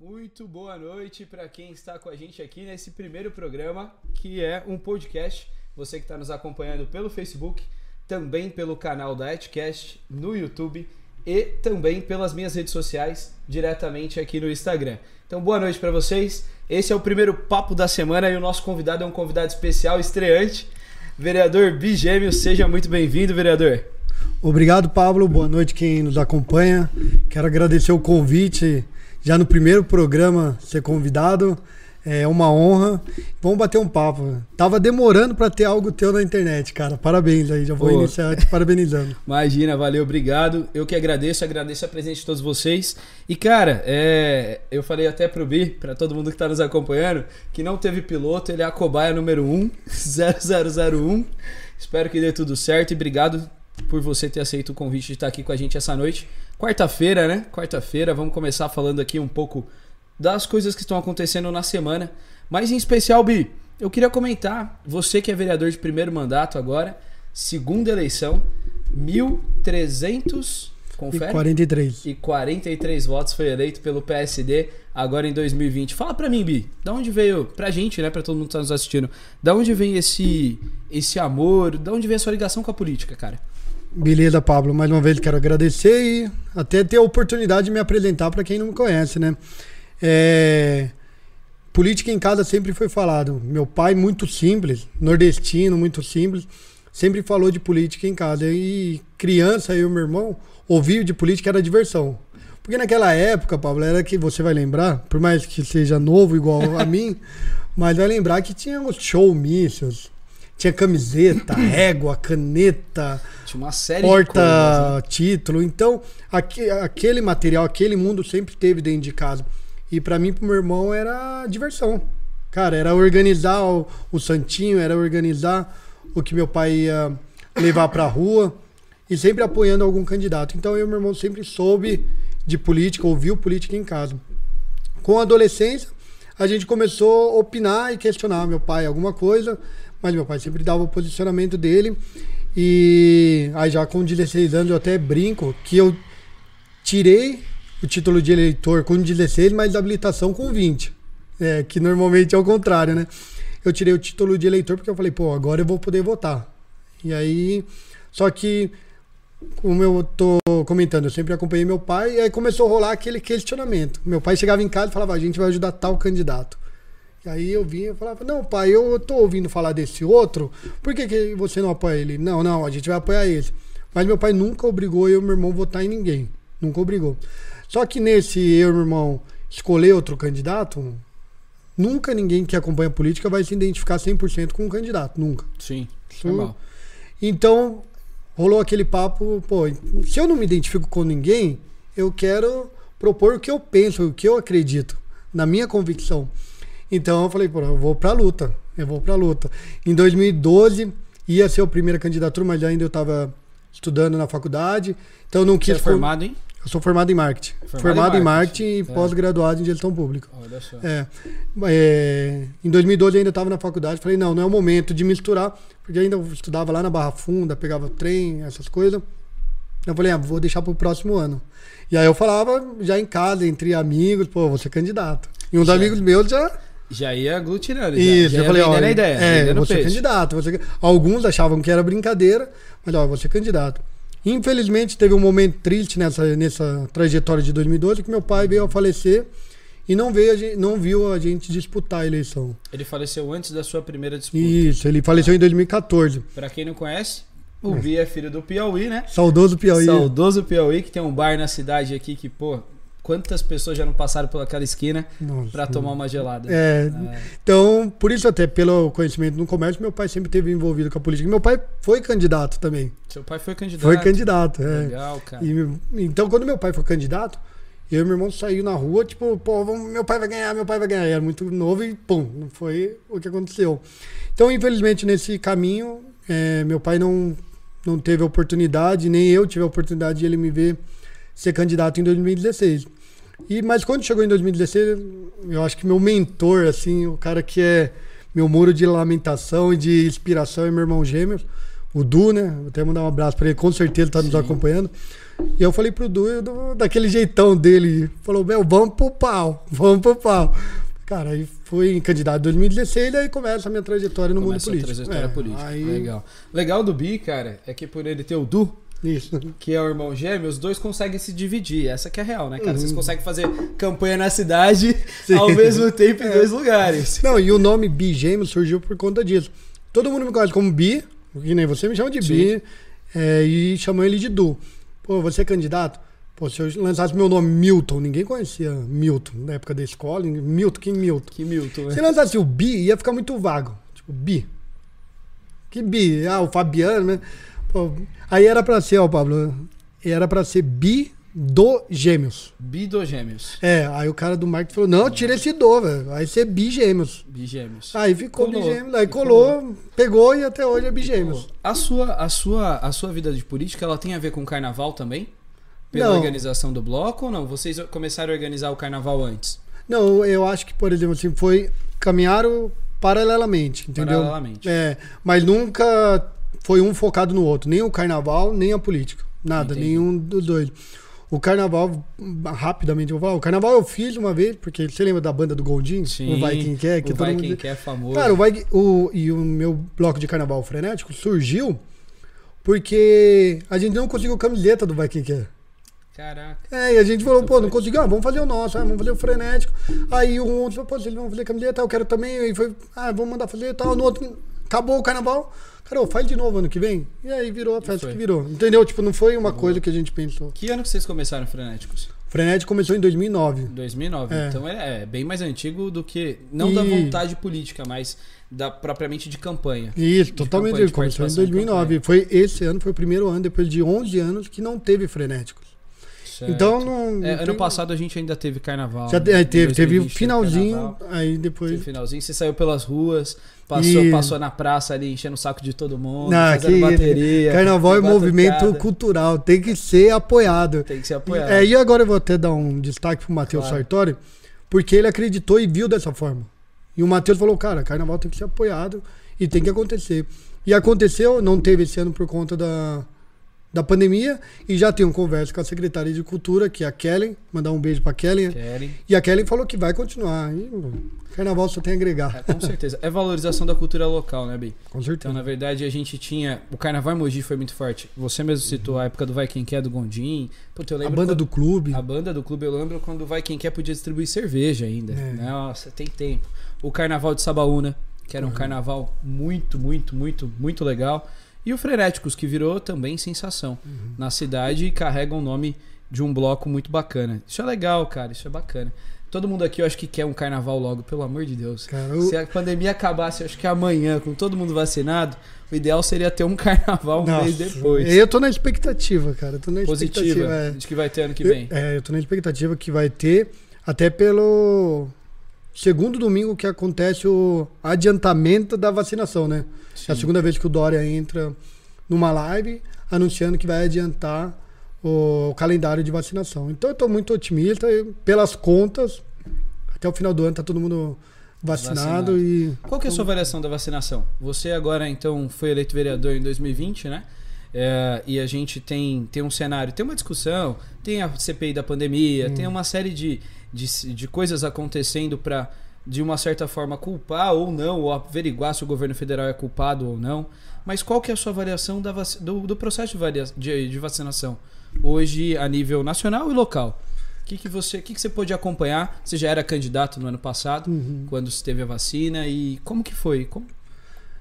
Muito boa noite para quem está com a gente aqui nesse primeiro programa, que é um podcast. Você que está nos acompanhando pelo Facebook, também pelo canal da Etcast no YouTube e também pelas minhas redes sociais, diretamente aqui no Instagram. Então, boa noite para vocês. Esse é o primeiro papo da semana e o nosso convidado é um convidado especial, estreante, vereador Bigêmeo. Seja muito bem-vindo, vereador. Obrigado, Pablo. Boa noite quem nos acompanha. Quero agradecer o convite já no primeiro programa ser convidado. É uma honra. Vamos bater um papo. Tava demorando para ter algo teu na internet, cara. Parabéns aí, já vou Pô. iniciar te parabenizando. Imagina, valeu, obrigado. Eu que agradeço, agradeço a presença de todos vocês. E cara, é, eu falei até pro Bi, para todo mundo que tá nos acompanhando, que não teve piloto, ele é a cobaia número 1, 0001. Espero que dê tudo certo e obrigado por você ter aceito o convite de estar aqui com a gente essa noite. Quarta-feira, né? Quarta-feira, vamos começar falando aqui um pouco das coisas que estão acontecendo na semana. Mas em especial, Bi, eu queria comentar, você que é vereador de primeiro mandato agora, segunda eleição, 1.300 confere? E 43. E 43 votos foi eleito pelo PSD agora em 2020. Fala pra mim, Bi, da onde veio, pra gente, né, pra todo mundo que tá nos assistindo, da onde vem esse, esse amor, da onde vem a sua ligação com a política, cara? Beleza, Pablo. Mais uma vez quero agradecer e até ter a oportunidade de me apresentar para quem não me conhece, né? É... Política em casa sempre foi falado. Meu pai, muito simples, nordestino, muito simples, sempre falou de política em casa. E criança, eu e meu irmão, ouvir de política era diversão. Porque naquela época, Pablo, era que você vai lembrar, por mais que seja novo igual a mim, mas vai lembrar que tinha os showmícios, tinha camiseta, régua, caneta, tinha uma série porta né? título. Então, aqu aquele material, aquele mundo sempre teve dentro de casa. E para mim, pro meu irmão, era diversão. Cara, era organizar o, o santinho, era organizar o que meu pai ia levar pra rua e sempre apoiando algum candidato. Então, eu e meu irmão sempre soube de política, ouviu política em casa. Com a adolescência, a gente começou a opinar e questionar meu pai alguma coisa mas meu pai sempre dava o posicionamento dele. E aí já com 16 anos eu até brinco que eu tirei o título de eleitor com 16, mas a habilitação com 20. É, que normalmente é o contrário, né? Eu tirei o título de eleitor porque eu falei, pô, agora eu vou poder votar. E aí, só que, como eu tô comentando, eu sempre acompanhei meu pai, e aí começou a rolar aquele questionamento. Meu pai chegava em casa e falava, a gente vai ajudar tal candidato. E aí eu vinha e falava, não, pai, eu tô ouvindo falar desse outro, por que, que você não apoia ele? Não, não, a gente vai apoiar ele. Mas meu pai nunca obrigou eu e meu irmão a votar em ninguém. Nunca obrigou. Só que nesse eu e meu irmão escolher outro candidato, nunca ninguém que acompanha a política vai se identificar 100% com um candidato. Nunca. Sim, normal. Então, rolou aquele papo, pô, se eu não me identifico com ninguém, eu quero propor o que eu penso, o que eu acredito, na minha convicção. Então eu falei, pô, eu vou pra luta. Eu vou pra luta. Em 2012 ia ser a primeira candidatura, mas ainda eu estava estudando na faculdade. Então eu não quis. Você é formado em? Eu sou formado em marketing. Formado, formado em marketing, marketing e é. pós-graduado em gestão pública. Olha só. É, é, em 2012 eu ainda estava na faculdade. Falei, não, não é o momento de misturar, porque ainda eu estudava lá na Barra Funda, pegava trem, essas coisas. Eu falei, ah, vou deixar para o próximo ano. E aí eu falava já em casa, entre amigos, pô, vou ser candidato. E um dos amigos meus já já ia aglutinando. Isso, já, já eu falei, ó, a ideia. É, você é candidato. Você... Alguns achavam que era brincadeira, mas ó, você é candidato. Infelizmente, teve um momento triste nessa, nessa trajetória de 2012 que meu pai veio a falecer e não, veio gente, não viu a gente disputar a eleição. Ele faleceu antes da sua primeira disputa. Isso, ele faleceu em 2014. Para quem não conhece, o Vi é filho do Piauí, né? Saudoso Piauí. Saudoso Piauí, que tem um bar na cidade aqui que, pô, Quantas pessoas já não passaram por aquela esquina para tomar uma gelada? É, é, Então, por isso até pelo conhecimento no comércio, meu pai sempre teve envolvido com a política. Meu pai foi candidato também. Seu pai foi candidato? Foi candidato, é. Legal, cara. E, então, quando meu pai foi candidato, eu e meu irmão saiu na rua, tipo, pô, meu pai vai ganhar, meu pai vai ganhar. Era muito novo e pum, não foi o que aconteceu. Então, infelizmente, nesse caminho, é, meu pai não, não teve oportunidade, nem eu tive a oportunidade de ele me ver ser candidato em 2016. E, mas quando chegou em 2016, eu acho que meu mentor, assim, o cara que é meu muro de lamentação e de inspiração é meu irmão gêmeo, o Du, né? Vou até mandar um abraço para ele, com certeza está nos acompanhando. E eu falei pro Du, do- daquele jeitão dele, falou, meu, vamos pro pau, vamos pro pau. Cara, aí fui candidato em 2016, daí começa a minha trajetória no Começa mundo a político. trajetória É, política. Aí, Legal. Legal do Bi, cara, é que por ele ter o Du, Isso. que é o irmão gêmeo, os dois conseguem se dividir. Essa que é a real, né, cara? Uhum. Vocês conseguem fazer campanha na cidade Sim. ao mesmo tempo em dois lugares. Não, e o nome Bi Gêmeos surgiu por conta disso. Todo mundo me conhece como Bi, que nem você me chama de Bi, é, e chamam ele de Du. Pô, você é candidato? Pô, se eu lançasse meu nome Milton, ninguém conhecia Milton na época da escola. Milton, que Milton? Que Milton, Se né? lançasse o Bi, ia ficar muito vago. Tipo, Bi. Que Bi? Ah, o Fabiano, né? Pô, aí era pra ser, ó, Pablo, era pra ser Bi do Gêmeos. Bi do gêmeos. É, aí o cara do marketing falou, não, tira esse do, velho. Vai ser Bi Gêmeos. Aí ficou Colou. Bigêmeos, aí E colou, pegou e até hoje é Bigêmeos. A sua, a, sua, a sua vida de política, ela tem a ver com o carnaval também? Pela Não. organização do bloco ou não? Vocês começaram a organizar o carnaval antes? Não, eu acho que, por exemplo, assim, foi. Caminharam paralelamente, entendeu? Paralelamente. É, mas nunca foi um focado no outro. Nem o carnaval, nem a política. Nada, Entendi. nenhum dos dois. O carnaval, rapidamente eu vou falar, o carnaval eu fiz uma vez, porque você lembra da banda do Goldin? O Vai Quem Quer? Que o Vai mundo... Quem Quer é famoso. Cara, o Vai, o, e o meu bloco de carnaval frenético surgiu porque a gente não conseguiu camiseta do Vai Quem Quer. Caraca. É, e a gente falou, pô, não conseguiu, ah, vamos fazer o nosso, ah, vamos fazer o frenético. Aí um outro falou, pô, eles vão fazer camiseta, eu quero também. Aí foi, ah, vamos mandar fazer e tal. No outro, acabou o carnaval. Cara, ô, faz de novo ano que vem. E aí virou a festa que virou. Entendeu? Tipo, não foi uma coisa que a gente pensou. Que ano que vocês começaram Frenéticos? Frenético começou em 2009. 2009. É. Então é, é bem mais antigo do que. Não da E- vontade política, mas da, propriamente de campanha. Isso, totalmente. campanha, de começou em 2009. Foi esse ano, foi o primeiro ano, depois de 11 anos, que não teve frenéticos. Certo. Então, não. É, ano passado a gente ainda teve carnaval. Já né? teve, teve o 2020 finalzinho, carnaval. aí depois. Teve finalzinho, você saiu pelas ruas, passou, E- passou na praça ali, enchendo o saco de todo mundo, Não, fazendo que- bateria. Carnaval é movimento cultural, tem que ser apoiado. Tem que ser apoiado. É, e agora eu vou até dar um destaque pro Matheus Claro. Sartori, porque ele acreditou e viu dessa forma. E o Matheus falou, cara, carnaval tem que ser apoiado e tem que acontecer. E aconteceu, não teve esse ano por conta da, da pandemia, e já tenho conversa com a secretária de Cultura, que é a Kellen, mandar um beijo pra Kellen. Querem. E a Kellen falou que vai continuar. E, carnaval só tem a agregar. É, com certeza. É valorização da cultura local, né, Bi? Com Então, certeza. na verdade, a gente tinha. O Carnaval Mogi foi muito forte. Você mesmo citou a época do Vai Quem Quer do Gondim. Puta, eu A lembro banda quando- do clube. A banda do clube, eu lembro quando o Vai Quem Quer podia distribuir cerveja ainda. É. Nossa, tem tempo. O Carnaval de Sabaúna, que era um Uhum. carnaval muito, muito, muito, muito legal. E o Frenéticos, que virou também sensação Uhum. na cidade e carrega o nome de um bloco muito bacana. Isso é legal, cara, isso é bacana. Todo mundo aqui eu acho que quer um carnaval logo, pelo amor de Deus. Cara, eu- Se a pandemia acabasse, acho que amanhã, com todo mundo vacinado, o ideal seria ter um carnaval um mês Nossa, depois. Eu tô na expectativa, cara. Eu tô na Positiva, expectativa. é. de que vai ter ano que vem. Eu, é, eu tô na expectativa que vai ter, até pelo segundo domingo que acontece o adiantamento da vacinação, né? É a Sim. segunda vez que o Dória entra numa live anunciando que vai adiantar o calendário de vacinação. Então eu tô muito otimista, e pelas contas, até o final do ano tá todo mundo vacinado, Vacinado. e Qual que é a sua avaliação da vacinação? Você agora, então, foi eleito vereador em 2020, né? É, e a gente tem, tem um cenário, tem uma discussão, tem a CPI da pandemia, Hum. tem uma série de, de, de coisas acontecendo para, de uma certa forma, culpar ou não, ou averiguar se o governo federal é culpado ou não. Mas qual que é a sua avaliação da do, do processo de, de, de vacinação hoje a nível nacional e local? O que, que, você, que, que você pôde acompanhar? Você já era candidato no ano passado, Uhum. quando se teve a vacina, e como que foi? Como...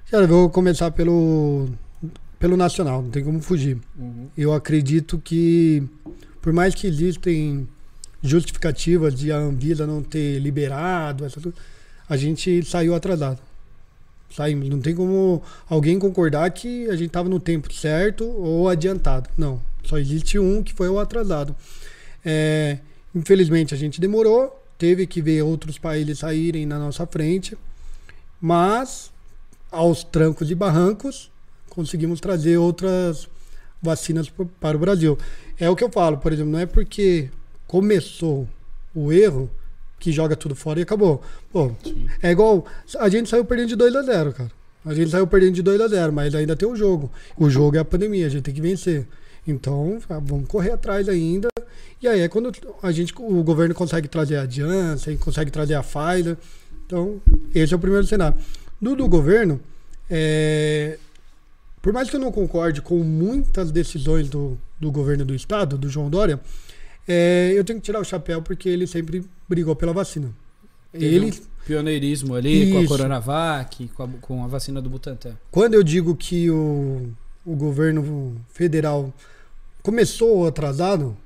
Cara, eu vou começar pelo, pelo nacional, não tem como fugir. Eu acredito que, por mais que existem justificativas de a Anvisa não ter liberado, essa a gente saiu atrasado. Saímos. Não tem como alguém concordar que a gente estava no tempo certo ou adiantado. Não. Só existe um que foi o atrasado. É, infelizmente a gente demorou, teve que ver outros países saírem na nossa frente, mas aos trancos e barrancos conseguimos trazer outras vacinas para o Brasil. É o que eu falo, por exemplo, não é porque começou o erro que joga tudo fora e acabou. Pô, é igual. A gente saiu perdendo de 2 a 0 cara. A gente saiu perdendo de 2 a 0 mas ainda tem o jogo. O jogo é a pandemia, a gente tem que vencer. Então, ah, vamos correr atrás ainda. E aí é quando a gente, o governo consegue trazer a Janssen, consegue trazer a Pfizer. Então, esse é o primeiro cenário. Do, do governo, é, por mais que eu não concorde com muitas decisões do, do governo do estado, do João Dória, é, eu tenho que tirar o chapéu porque ele sempre brigou pela vacina. Teve ele um pioneirismo ali com a Isso. Coronavac, com a, com a vacina do Butantan. Quando eu digo que o, o governo federal começou atrasado,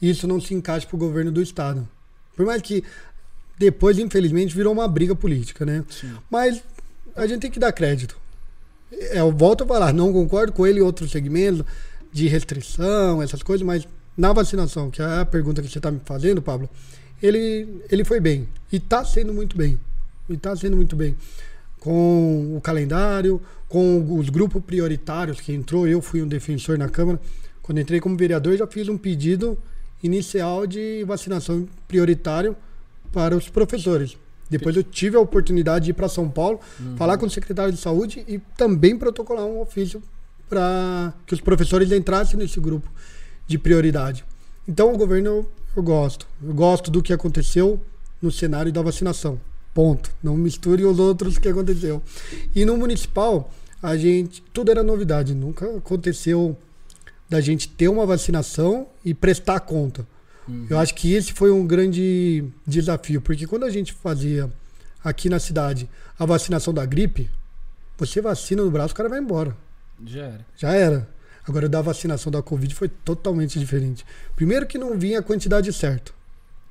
isso não se encaixa para o governo do estado. Por mais que depois, infelizmente, virou uma briga política, né? Sim. Mas a gente tem que dar crédito. É, Eu volto a falar, não concordo com ele em outros segmentos de restrição, essas coisas, mas na vacinação, que é a pergunta que você está me fazendo, Pablo, ele, ele foi bem. E está sendo muito bem. E está sendo muito bem. Com o calendário, com os grupos prioritários que entrou, eu fui um defensor na Câmara. Quando entrei como vereador, já fiz um pedido inicial de vacinação prioritário para os professores. Depois eu tive a oportunidade de ir para São Paulo, falar com o secretário de saúde e também protocolar um ofício para que os professores entrassem nesse grupo de prioridade. Então o governo eu, eu gosto. Eu gosto do que aconteceu no cenário da vacinação. Ponto. Não misture os outros que aconteceu. E no municipal, a gente. Tudo era novidade. Nunca aconteceu da gente ter uma vacinação e prestar conta. Eu acho que esse foi um grande desafio, porque quando a gente fazia aqui na cidade a vacinação da gripe, você vacina no braço, o cara vai embora. Já era. Já era. Agora, da vacinação da Covid foi totalmente diferente. Primeiro que não vinha a quantidade certa.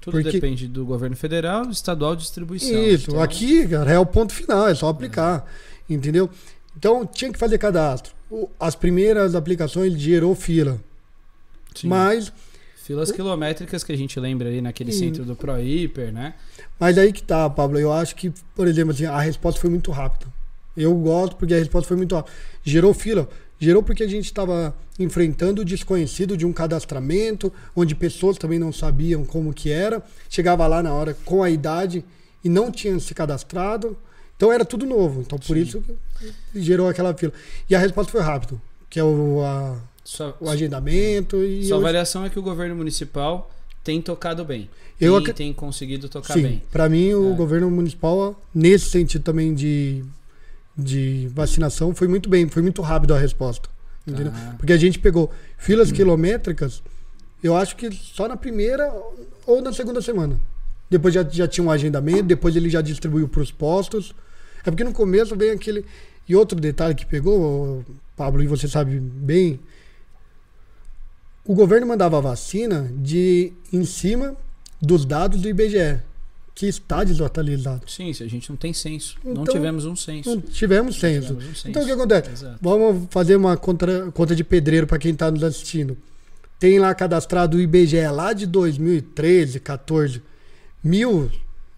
Tudo Porque- depende do governo federal, estadual distribuição. Isso, Então, aqui, cara, é o ponto final, é só aplicar. Entendeu? Então, tinha que fazer cadastro. As primeiras aplicações gerou fila. sim. Mas, Filas quilométricas que a gente lembra aí naquele Sim. centro do ProHiper, né? mas aí que tá, Pablo. Eu acho que, por exemplo, assim, a resposta foi muito rápida. Eu gosto porque a resposta foi muito rápida. Gerou fila. Gerou porque a gente estava enfrentando o desconhecido de um cadastramento, onde pessoas também não sabiam como que era. Chegava lá na hora com a idade e não tinham se cadastrado. Então era tudo novo. Então por Sim. isso que gerou aquela fila. E a resposta foi rápido, que é o, a- Sua, o agendamento. E sua eu- avaliação é que o governo municipal tem tocado bem. Eu acre- tem conseguido tocar Sim, bem. para mim o É. governo municipal, nesse sentido também de, de vacinação, foi muito bem, foi muito rápido a resposta. Entendeu? Tá. Porque a gente pegou filas quilométricas, eu acho que só na primeira ou na segunda semana. Depois já, já tinha um agendamento, depois ele já distribuiu para os postos. É porque no começo vem aquele. E outro detalhe que pegou, Pablo, e você sabe bem, o governo mandava a vacina de em cima dos dados do IBGE, que está desatualizado. Sim, se a gente não tem censo. não Então, tivemos um censo. Não tivemos censo. Tivemos um censo. Então o que acontece? Exato. Vamos fazer uma contra, conta de pedreiro para quem está nos assistindo. Tem lá cadastrado o IBGE lá de 2013, 14, mil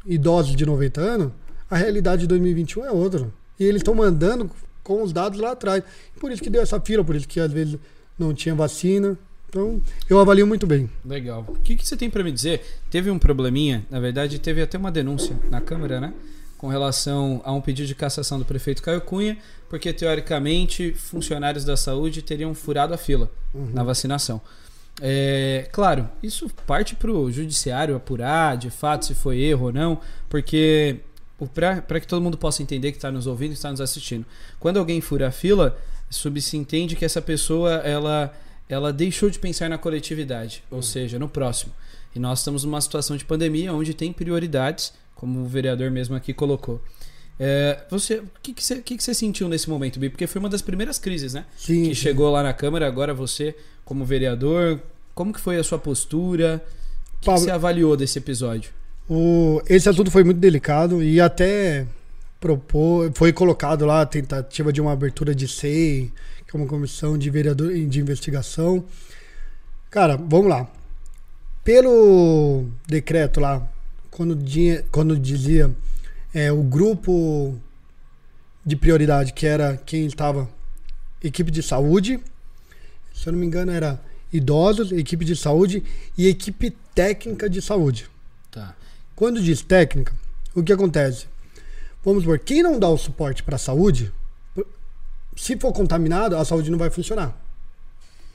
idosos de 90 anos. A realidade de 2021 é outra. E eles estão mandando com os dados lá atrás. Por isso que deu essa fila, por isso que às vezes não tinha vacina. Então, eu avalio muito bem. Legal. O que, que você tem pra me dizer? Teve um probleminha, na verdade, teve até uma denúncia na Câmara, né? Com relação a um pedido de cassação do prefeito Caio Cunha, porque teoricamente funcionários da saúde teriam furado a fila na vacinação. É, claro, isso parte para o judiciário apurar de fato se foi erro ou não, porque para que todo mundo possa entender que está nos ouvindo e está nos assistindo, quando alguém fura a fila, subse-entende que essa pessoa ela, ela deixou de pensar na coletividade, ou seja, no próximo. E nós estamos numa situação de pandemia onde tem prioridades, como o vereador mesmo aqui colocou. É, você, o que, que, você, que, que você sentiu nesse momento, Bi? Porque foi uma das primeiras crises, né? Sim. que sim. chegou lá na Câmara, agora você, como vereador, como que foi a sua postura? O que, que Pablo- você avaliou desse episódio? O, esse assunto foi muito delicado e até propor, foi colocado lá a tentativa de uma abertura de SEI, é uma comissão de vereador de investigação. Cara, vamos lá. Pelo decreto lá, quando, quando dizia é, o grupo de prioridade, que era quem estava equipe de saúde, se eu não me engano era idosos, equipe de saúde e equipe técnica de saúde. Tá. Quando diz técnica, o que acontece? Vamos supor, quem não dá o suporte para a saúde, se for contaminado, a saúde não vai funcionar.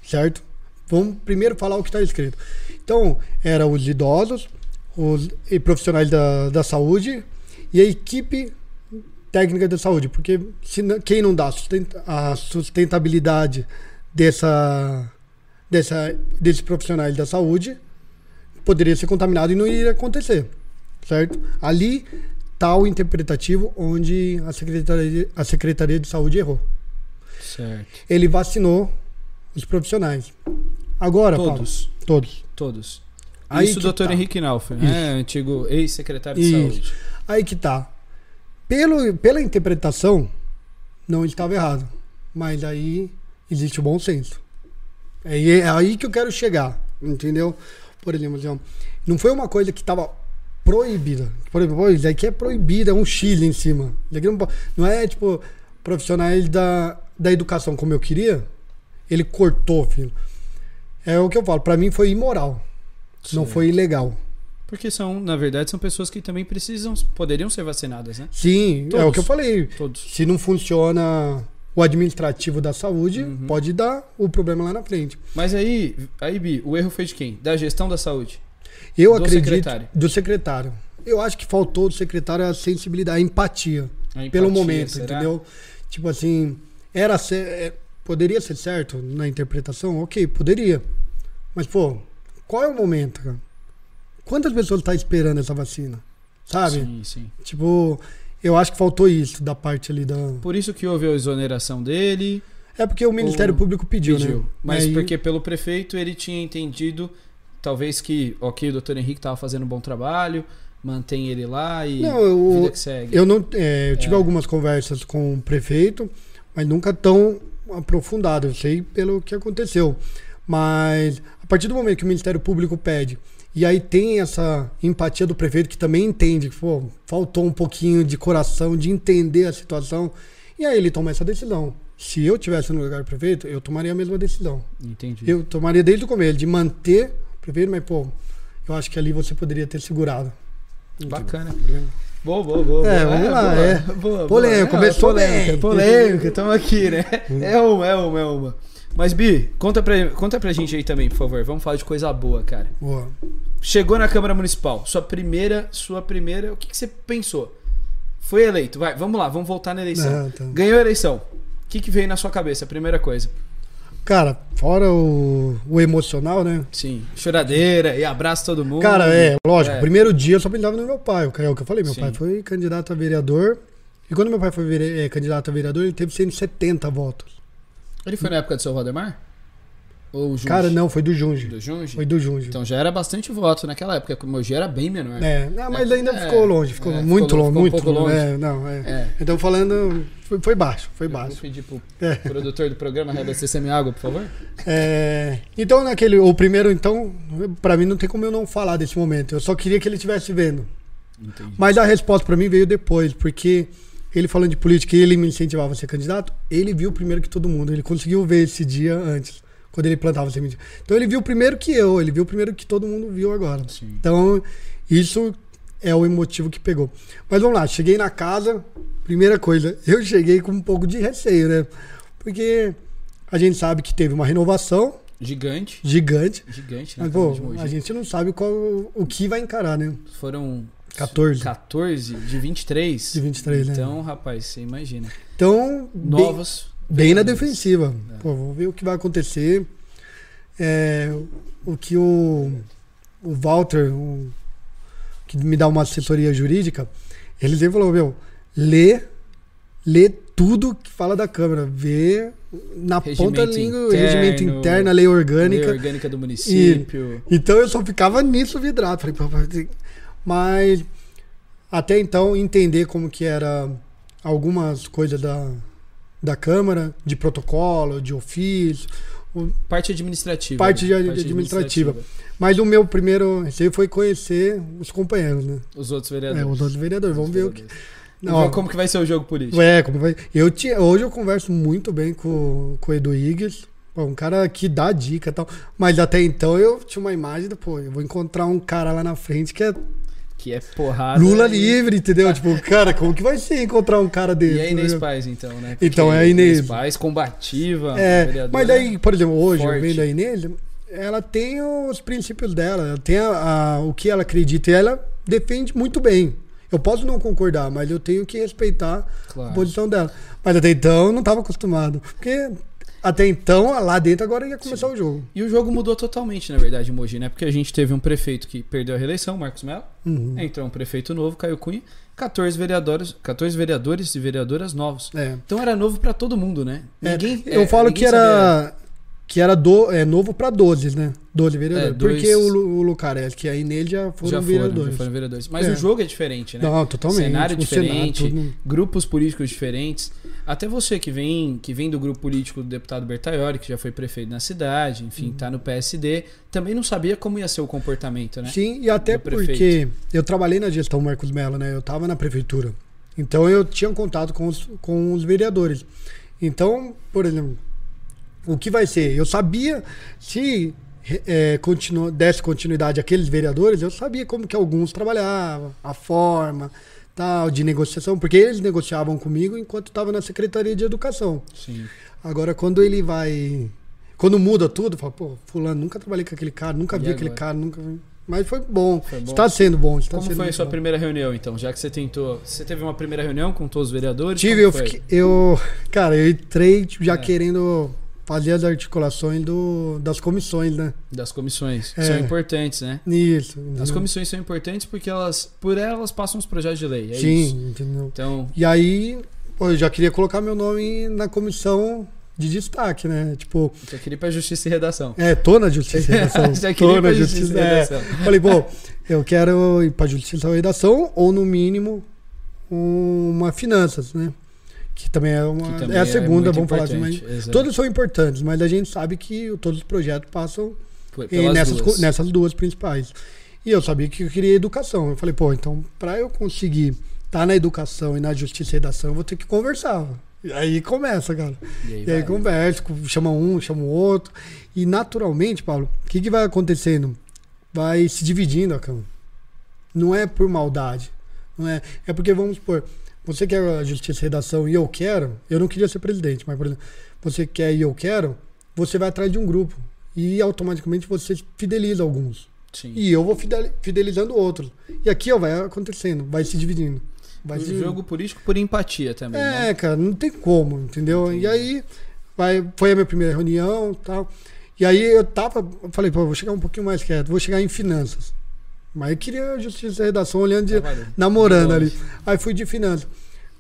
Certo? Vamos primeiro falar o que está escrito. Então, era os idosos, os e profissionais da, da saúde e a equipe técnica da saúde, porque se quem não dá a sustentabilidade dessa, dessa, desses profissionais da saúde poderia ser contaminado e não iria acontecer, certo? Ali está o interpretativo onde a Secretaria, a Secretaria de Saúde errou. Certo. Ele vacinou os profissionais. Agora, Paulo, Todos. todos. Todos. Aí Isso, que doutor tá. Henrique Naufer, né? Antigo ex-secretário de saúde. Aí que tá. Pelo, pela interpretação, não estava errado. Mas aí existe o bom senso. É, aí- é aí que eu quero chegar, entendeu? Por exemplo, assim, não foi uma coisa que estava proibida. Por exemplo, isso aqui é proibido, é um X em cima. Não, não é, tipo, profissionais da, da educação como eu queria. Ele cortou, filho. É o que eu falo, pra mim foi imoral. Não Certo. foi ilegal. Porque são, na verdade, são pessoas que também precisam, poderiam ser vacinadas, né? Sim, é o Todos. que eu falei. Todos. Se não funciona o administrativo da saúde, Uhum. pode dar o problema lá na frente. Mas aí, aí, Bi, o erro foi de quem? Da gestão da saúde. Eu Do acredito secretário. do secretário. Eu acho que faltou do secretário a sensibilidade, a empatia, A empatia, pelo momento, será? entendeu? Tipo assim, era ser, é, poderia ser certo na interpretação, ok, poderia. Mas pô, qual é o momento, cara? Quantas pessoas estão esperando essa vacina? Sabe? Sim, sim. Tipo, eu acho que faltou isso da parte ali da. Por isso que houve a exoneração dele, É porque o Ministério Público pediu, pediu. né? Mas Aí- porque pelo prefeito ele tinha entendido, talvez que, ok, o doutor Henrique estava fazendo um bom trabalho, mantém ele lá e Não, eu- vida que segue. Eu não, é, eu tive É. algumas conversas com o prefeito, mas nunca tão aprofundado. Eu sei pelo que aconteceu. Mas a partir do momento que o Ministério Público pede, e aí tem essa empatia do prefeito que também entende que pô, faltou um pouquinho de coração, de entender a situação, e aí ele toma essa decisão. Se eu tivesse no lugar do prefeito, eu tomaria a mesma decisão. Entendi. Eu tomaria desde o começo, de manter o prefeito, mas pô, eu acho que ali você poderia ter segurado. Bacana. Boa, boa, boa. É, boa. vamos lá, boa, é. Boa. Polêmica, Não, começou polêmica, bem. polêmica, estamos aqui, né? É uma, é uma, é uma. Mas, Bi, conta pra, conta pra gente aí também, por favor. Vamos falar de coisa boa, cara. Boa. Chegou na Câmara Municipal, sua primeira, sua primeira, o que, que você pensou? Foi eleito, vai, vamos lá, vamos voltar na eleição. Ah, tá. Ganhou a eleição. O que, que veio na sua cabeça, a primeira coisa? Cara, fora o, o emocional, né? Sim, choradeira e abraço todo mundo. Cara, é, lógico, É. primeiro dia eu só pensava no meu pai, o que é o que eu falei, meu Sim. pai foi candidato a vereador, e quando meu pai foi vere- eh, candidato a vereador, ele teve 170 votos. Ele foi na época do seu Valdemar? Ou o? Cara, não, foi do Junge. Do? Foi do Junge. Então já era bastante voto naquela época, como o Mogi era bem menor. É, não, mas ainda É, ficou longe, ficou é, muito ficou- longe, ficou um muito pouco longe. É, não, é. É. Então falando, foi, foi baixo, foi Eu Vou baixo. pedir pro É. produtor do programa reabastecer minha água, por favor. É, então naquele, o primeiro então, pra mim não tem como eu não falar desse momento. Eu só queria que ele estivesse vendo. Entendi. Mas a resposta pra mim veio depois, porque ele falando de política e ele me incentivava a ser candidato, ele viu primeiro que todo mundo. Ele conseguiu ver esse dia antes, quando ele plantava semente. Então ele viu primeiro que eu, ele viu primeiro que todo mundo viu agora. Sim. Então isso é o emotivo que pegou. Mas vamos lá, cheguei na casa, primeira coisa, eu cheguei com um pouco de receio, né? Porque a gente sabe que teve uma renovação Gigante. gigante, Gigante, né? mas pô, a gente não sabe qual o que vai encarar, né? Foram 14. 14 de 23. De 23, né? Então, rapaz, você imagina. Então, bem- Novos. Bem na defensiva. É. Pô, vamos ver o que vai acontecer. É, o que o, o Walter, o- que me dá uma assessoria jurídica, ele sempre falou, meu, lê, lê tudo que fala da Câmara, vê na Regimento ponta da língua o regimento interno, a lei orgânica. Lei orgânica do município. Então eu só ficava nisso vidrado. Falei, mas até então entender como que era algumas coisas da, da Câmara, de protocolo, de ofício. Parte administrativa. Parte né? de- administrativa. Mas o meu primeiro receio foi conhecer os companheiros, né? Os outros vereadores. É, os outros vereadores. Vamos ver o que. Não, como que vai ser o jogo político. é, como vai. Eu tinha, hoje eu converso muito bem com, com o Edu Iggs. Pô, um cara que dá dica e tal. Mas até então eu tinha uma imagem pô, eu vou encontrar um cara lá na frente que é Que é porrada. Lula e- livre, entendeu? Tipo, cara, como que vai ser encontrar um cara desse? E a Inês né? Paz, então, né? Então, Porque é a Inês. Paz, combativa. É, mas daí, por exemplo, hoje, forte. eu vendo a Inês, ela tem os princípios dela, ela tem a, a- o que ela acredita e ela defende muito bem. Eu posso não concordar, mas eu tenho que respeitar a Claro. posição dela. Mas até então eu não estava acostumado. Porque até então, lá dentro, agora ia começar o jogo. E o jogo mudou totalmente, na verdade, Mogi, né? Porque a gente teve um prefeito que perdeu a reeleição, Marcos Mello. Uhum. Entrou um prefeito novo, Caio Cunha. 14 vereadores, 14 vereadores e vereadoras novos. É. Então era novo pra todo mundo, né? É, Ninguém, eu é, falo ninguém que era que era do, é, novo para 12, né? 12 vereadores. É, dois- Porque o, o Lucarelli, que aí nele já foram já foram, vereadores. já foram vereadores. Mas É. o jogo é diferente, né? Não, totalmente. Cenário O Senado, diferente, tudo- grupos políticos diferentes. Até você que vem, que vem do grupo político do deputado Bertaioli, que já foi prefeito na cidade, enfim, Uhum. tá no PSD, também não sabia como ia ser o comportamento, né? Sim, e até porque eu trabalhei na gestão Marcos Mello, né? Eu tava na prefeitura. Então eu tinha um contato com os, com os vereadores. Então, por exemplo, o que vai ser? Eu sabia se é, continu, desse continuidade àqueles vereadores, eu sabia como que alguns trabalhavam, a forma, tal, de negociação, porque eles negociavam comigo enquanto estava na Secretaria de Educação. Sim. Agora, quando ele vai. Quando muda tudo, fala, pô, fulano, nunca trabalhei com aquele cara, nunca E vi aquele agora? cara, nunca vi. Mas foi bom. Foi bom. Está sendo bom. Está Como sendo foi a sua bom. primeira reunião, então? Já que você tentou. Você teve uma primeira reunião com todos os vereadores? Tive, eu fiquei. Eu, cara, eu entrei tipo, já É. querendo fazer as articulações do, das comissões, né? Das comissões. que É. São importantes, né? Isso. As entendeu? comissões são importantes porque elas, por elas, passam os projetos de lei. É Sim, isso. entendeu? Então, E aí, eu já queria colocar meu nome na comissão de destaque, né? Tipo, eu queria ir pra Justiça e Redação. é, tô na Justiça e Redação. Já queria tô ir pra Justiça Justiça e é. Redação. Falei, pô, eu quero ir pra Justiça e Redação ou, no mínimo, uma finanças, né? Que também é uma. Também é a segunda, muito vamos falar assim, mas. exato. Todos são importantes, mas a gente sabe que todos os projetos passam pelas nessas, duas. nessas duas principais. E eu sabia que eu queria educação. Eu falei, pô, então, para eu conseguir estar na educação e na justiça e redação, eu vou ter que conversar. E aí começa, cara. E aí, E aí conversa, chama um, chama o outro. E naturalmente, Paulo, o que, que vai acontecendo? Vai se dividindo a cama. Não é por maldade. Não é, é porque, vamos supor, você quer a justiça e redação e eu quero, eu não queria ser presidente, mas, por exemplo, você quer e eu quero, você vai atrás de um grupo. E automaticamente você fideliza alguns. Sim. E eu vou fidel- fidelizando outros. E aqui ó, vai acontecendo, vai se dividindo. Vai O se... jogo político por empatia também, É, né? cara, não tem como, entendeu? Entendi. E aí, vai, foi a minha primeira reunião tal. E aí eu tava, falei, pô, vou chegar um pouquinho mais quieto, vou chegar em finanças. Mas eu queria justiça e redação olhando de. Namorando ali. Aí fui de finanças.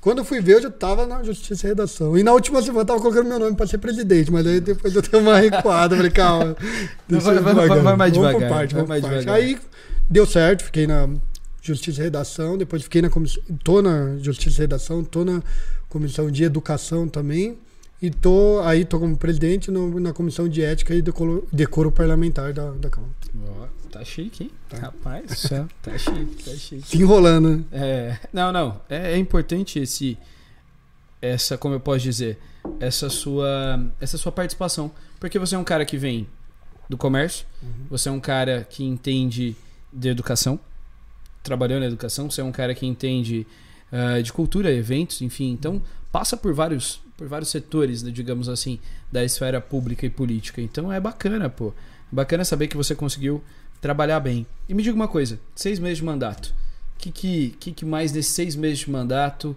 Quando eu fui ver, eu já tava na justiça e redação. E na última semana eu tava colocando meu nome pra ser presidente, mas aí depois eu dei uma recuada, falei, calma. Deixa vai- vai- devagar. vai mais Vamos por devagar, parte, vai vamos por parte. devagar. Aí deu certo, fiquei na justiça e redação, depois fiquei na comissão, tô na justiça e redação, tô na comissão de educação também. E tô aí tô como presidente no- na comissão de ética e decoro, decoro parlamentar da, da Câmara. Ó, tá chique, hein? Rapaz, do céu, tá chique, tá chique. Se enrolando, né? É, não, não. É, é importante esse, essa, como eu posso dizer, essa sua, essa sua participação, porque você é um cara que vem do comércio, você é um cara que entende de educação, trabalhou na educação, você é um cara que entende ah, de cultura, eventos, enfim, então passa por vários, por vários setores, né, digamos assim, da esfera pública e política. Então é bacana, pô. Bacana saber que você conseguiu trabalhar bem. E me diga uma coisa, seis meses de mandato. O que, que, que, mais desses seis meses de mandato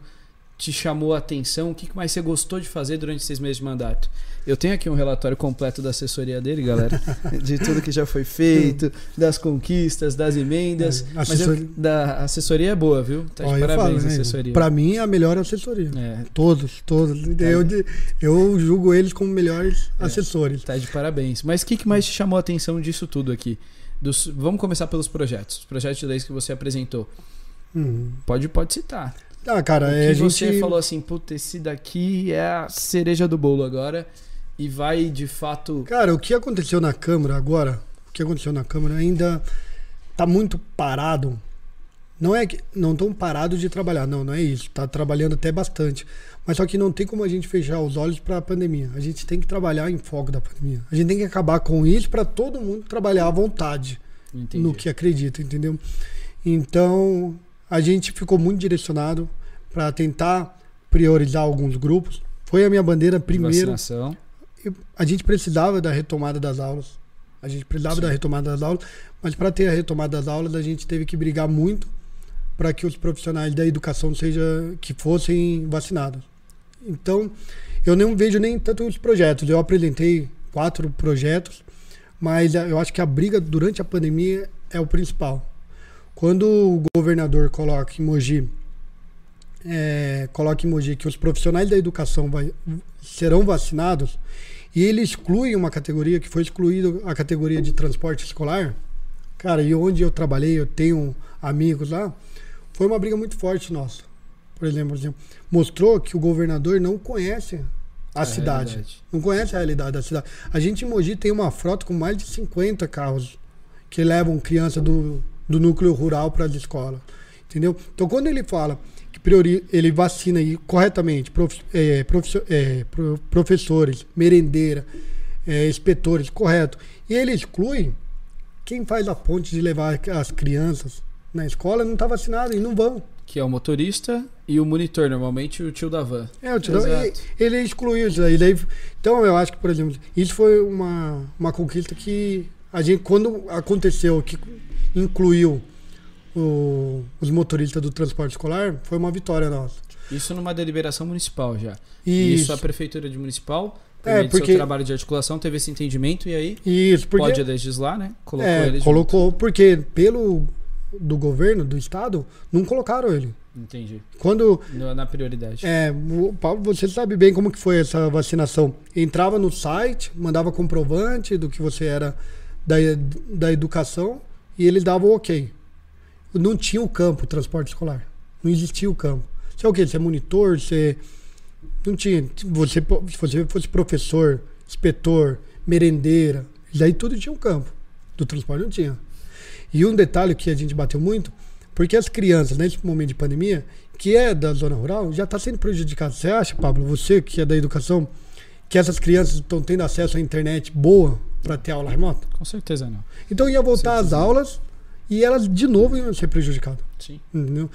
te chamou a atenção? O que, mais você gostou de fazer durante seis meses de mandato? Eu tenho aqui um relatório completo da assessoria dele, galera. de tudo que já foi feito, das conquistas, das emendas. É, Mas assessoria- eu, da assessoria é boa, viu? Tá de Ó, parabéns falo, a né? assessoria. Pra mim é a melhor assessoria. É, Todos, todos. Eu, de- eu julgo eles como melhores É. assessores. tá de parabéns. Mas o que, mais te chamou a atenção disso tudo aqui? Dos- vamos começar pelos projetos. Os projetos de leis que você apresentou. Uhum. Pode, pode citar. Ah, cara, o é, que a você gente. falou assim, puta, esse daqui é a cereja do bolo agora. E vai de fato. Cara, o que aconteceu na Câmara agora, o que aconteceu na Câmara ainda tá muito parado. Não é que não estão parados de trabalhar, não, não é isso. Tá trabalhando até bastante. Mas só que não tem como a gente fechar os olhos para a pandemia. A gente tem que trabalhar em foco da pandemia. A gente tem que acabar com isso para todo mundo trabalhar à vontade Entendi. no que acredita, entendeu? Então, a gente ficou muito direcionado para tentar priorizar alguns grupos. Foi a minha bandeira De primeiro. Vacinação. a gente precisava da retomada das aulas. A gente precisava Sim. da retomada das aulas, mas para ter a retomada das aulas, a gente teve que brigar muito para que os profissionais da educação seja que fossem vacinados. Então, eu não vejo nem tanto os projetos. Eu apresentei quatro projetos, mas eu acho que a briga durante a pandemia é o principal. Quando o governador coloca em Mogi, é, coloca em Mogi que os profissionais da educação vai- serão vacinados e ele exclui uma categoria que foi excluída a categoria de transporte escolar, cara, e onde eu trabalhei, eu tenho amigos lá, foi uma briga muito forte nossa. Por exemplo, exemplo, mostrou que o governador não conhece a É cidade. realidade. Não conhece a realidade da cidade. A gente em Mogi tem uma frota com mais de 50 carros que levam criança do, do núcleo rural para as escolas. Entendeu? Então, quando ele fala que priori, ele vacina aí corretamente prof, é, profisso- é, pro- professores, merendeira, é, inspetores, correto, e ele exclui quem faz a ponte de levar as crianças na escola não está vacinado e não vão. Que é o motorista e o monitor, normalmente o tio da van. É, o Tirão, Exato. e- ele excluiu isso aí. Daí, então, eu acho que, por exemplo, isso foi uma, uma conquista que a gente, quando aconteceu, que incluiu o- os motoristas do transporte escolar, foi uma vitória nossa. Isso numa deliberação municipal já. Isso, Isso a prefeitura de municipal, É, porque- seu trabalho de articulação, teve esse entendimento e aí isso porque pode legislar, né? Colocou é, ele junto. colocou, porque pelo do governo, do estado, não colocaram ele. Entendi. Quando Na prioridade. É, Paulo, você sabe bem como que foi essa vacinação. Entrava no site, mandava comprovante do que você era da, da educação e ele dava o ok. Não tinha o campo, transporte escolar. Não existia o campo. Você é o quê? Você é monitor, você... Não tinha. Você, se você fosse professor, inspetor, merendeira, daí tudo tinha um campo. Do transporte não tinha. E um detalhe que a gente bateu muito, porque as crianças, nesse momento de pandemia, que é da zona rural, já está sendo prejudicado. Você acha, Pablo, você que é da educação, que essas crianças estão tendo acesso à internet boa para ter aula remota? Com certeza não. Então ia voltar às aulas e elas de novo iam ser prejudicadas. Sim. Entendeu?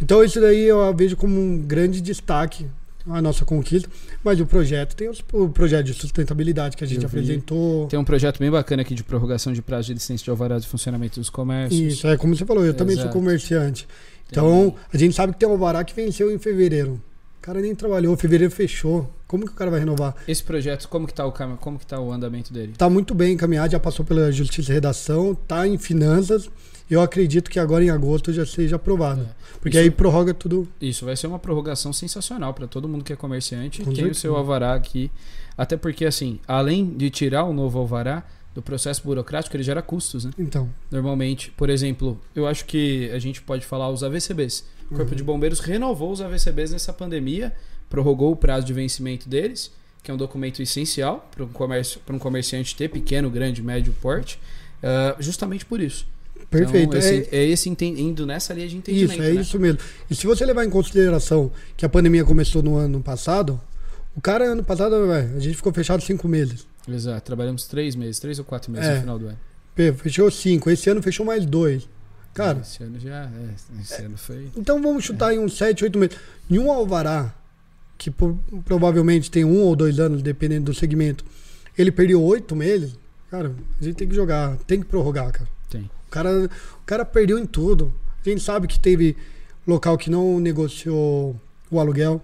Então isso daí eu vejo como um grande destaque a nossa conquista. Mas o projeto tem os- o projeto de sustentabilidade que a gente Eu vi. apresentou. Tem um projeto bem bacana aqui de prorrogação de prazo de licença de alvará de funcionamento dos comércios. Isso, é como você falou, eu também sou comerciante. Tem- Então, a gente sabe que tem um alvará que venceu em fevereiro. O cara nem trabalhou, fevereiro fechou. Como que o cara vai renovar? Esse projeto, como que tá o cam- como que tá o andamento dele? Tá muito bem encaminhado, já passou pela Justiça e Redação, tá em finanças. Eu acredito que agora em agosto já seja aprovado. É. Porque Isso- aí prorroga tudo. Isso vai ser uma prorrogação sensacional para todo mundo que é comerciante. Com tem o seu alvará aqui. Até porque, assim, além de tirar o novo alvará do processo burocrático, ele gera custos, né? Então, Normalmente, por exemplo, eu acho que a gente pode falar os AVCBs. O Corpo Uhum. de Bombeiros renovou os AVCBs nessa pandemia, prorrogou o prazo de vencimento deles, que é um documento essencial para um, comércio, para um comerciante ter pequeno, grande, médio porte, ah, justamente por isso. perfeito. Então, é, esse, é esse enten- indo nessa linha de entendimento. Isso, é né? isso mesmo. E se você levar em consideração que a pandemia começou no ano passado, o cara, ano passado, a gente ficou fechado cinco meses. Exato, trabalhamos três meses, três ou quatro meses É. no final do ano. Fechou cinco. Esse ano fechou mais dois. Cara, Esse ano já. É, esse ano foi. então vamos chutar em uns sete, oito meses. Em um alvará, que po- provavelmente tem um ou dois anos, dependendo do segmento, ele perdeu oito meses. Cara, a gente tem que jogar, tem que prorrogar, cara. Tem. O cara, o cara perdeu em tudo. A gente sabe que teve local que não negociou o aluguel.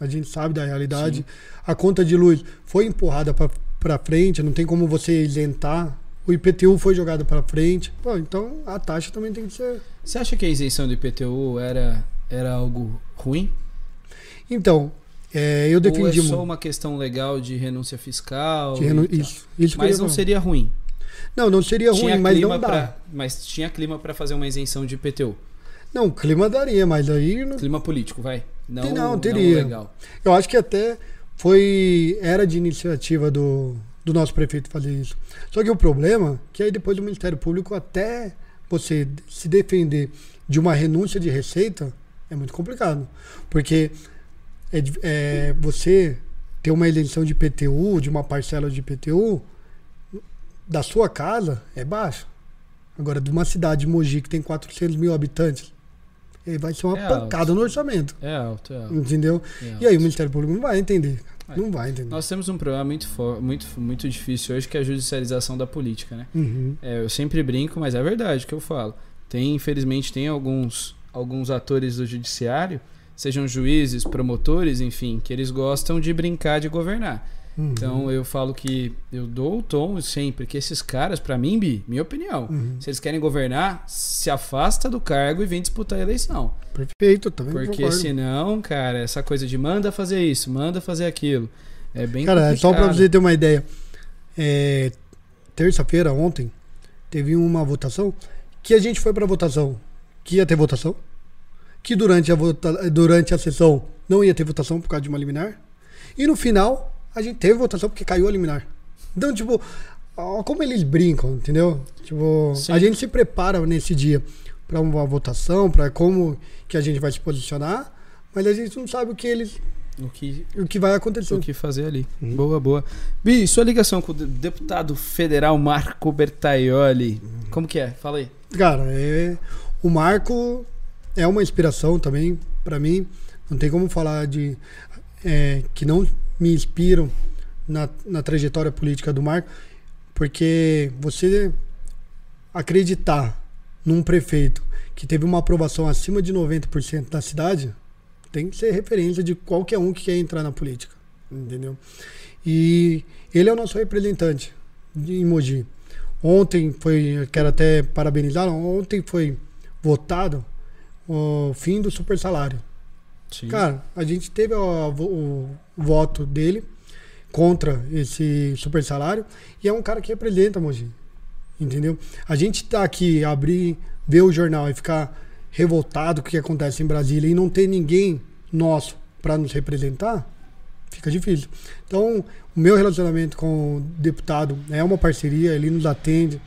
A gente sabe da realidade. Sim. A conta de luz foi empurrada para frente, não tem como você isentar. O IPTU foi jogado para frente. Pô, então a taxa também tem que ser. Você acha que a isenção do IPTU era, era algo ruim? Então, é, eu Ou é defendi só uma questão legal de renúncia fiscal? de tal? Isso, isso Mas não seria ruim. Não, não seria tinha ruim, mas não dá. pra, mas tinha clima para fazer uma isenção de IPTU. Não, clima daria, mas aí não- Clima político, vai. Não, não, não teria. legal. Eu acho que até foi era de iniciativa do, do nosso prefeito fazer isso. Só que o problema é que aí depois o Ministério Público até você se defender de uma renúncia de receita é muito complicado, porque é, é você ter uma isenção de IPTU, de uma parcela de IPTU da sua casa é baixo. Agora de uma cidade de Mogi que tem 400 mil habitantes, aí vai ser uma É pancada no orçamento, É alto, é alto. entendeu? é E aí o alto. Ministério Público não vai entender. É. Não vai, entendeu? Nós temos um problema muito, muito, muito difícil hoje, que é a judicialização da política, né? Uhum. É, eu sempre brinco, mas é verdade o que eu falo. Tem, infelizmente, tem alguns, alguns atores do judiciário, sejam juízes, promotores, enfim, que eles gostam de brincar de governar. Uhum. Então eu falo que eu dou o tom sempre que esses caras, pra mim, Bi, minha opinião, Uhum. se eles querem governar, se afasta do cargo e vem disputar a eleição. Perfeito, também Porque concordo. senão, cara, essa coisa de manda fazer isso, manda fazer aquilo, é bem Cara, é só pra complicado. você ter uma ideia. É, Terça-feira, ontem, teve uma votação que a gente foi pra votação que ia ter votação, que durante a, vota... durante a sessão não ia ter votação por causa de uma liminar, e no final a gente teve votação porque caiu a liminar. Então, tipo, ó, como eles brincam, entendeu? Tipo, Sim. a gente se prepara nesse dia pra uma votação, pra como que a gente vai se posicionar, mas a gente não sabe o que eles, O que, o que vai acontecer. o que fazer ali. Uhum. Boa, boa. Bi, sua ligação com o de- deputado federal Marco Bertaioli, como que é? Fala aí. Cara, é, o Marco é uma inspiração também pra mim. Não tem como falar de é, que não me inspiram na, na trajetória política do Marco, porque você acreditar num prefeito que teve uma aprovação acima de 90% da cidade tem que ser referência de qualquer um que quer entrar na política, entendeu? E ele é o nosso representante de em Mogi. Ontem foi, quero até parabenizar, ontem foi votado o fim do super salário. Sim. Cara, a gente teve o, o voto dele contra esse super salário e é um cara que representa Mogi. Entendeu? A gente tá aqui, abrir, ver o jornal e ficar revoltado com o que acontece em Brasília e não ter ninguém nosso para nos representar, fica difícil. Então, o meu relacionamento com o deputado é uma parceria, ele nos atende,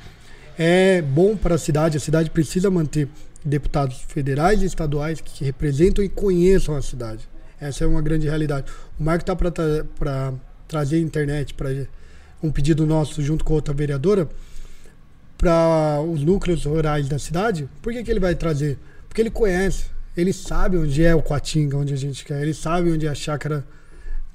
é bom para a cidade, a cidade precisa manter deputados federais e estaduais que representam e conheçam a cidade. Essa é uma grande realidade. O Marco está para trazer internet para um pedido nosso junto com outra vereadora para os núcleos rurais da cidade. Por que, que ele vai trazer? Porque ele conhece, ele sabe onde é o Coatinga, onde a gente quer, ele sabe onde é a chácara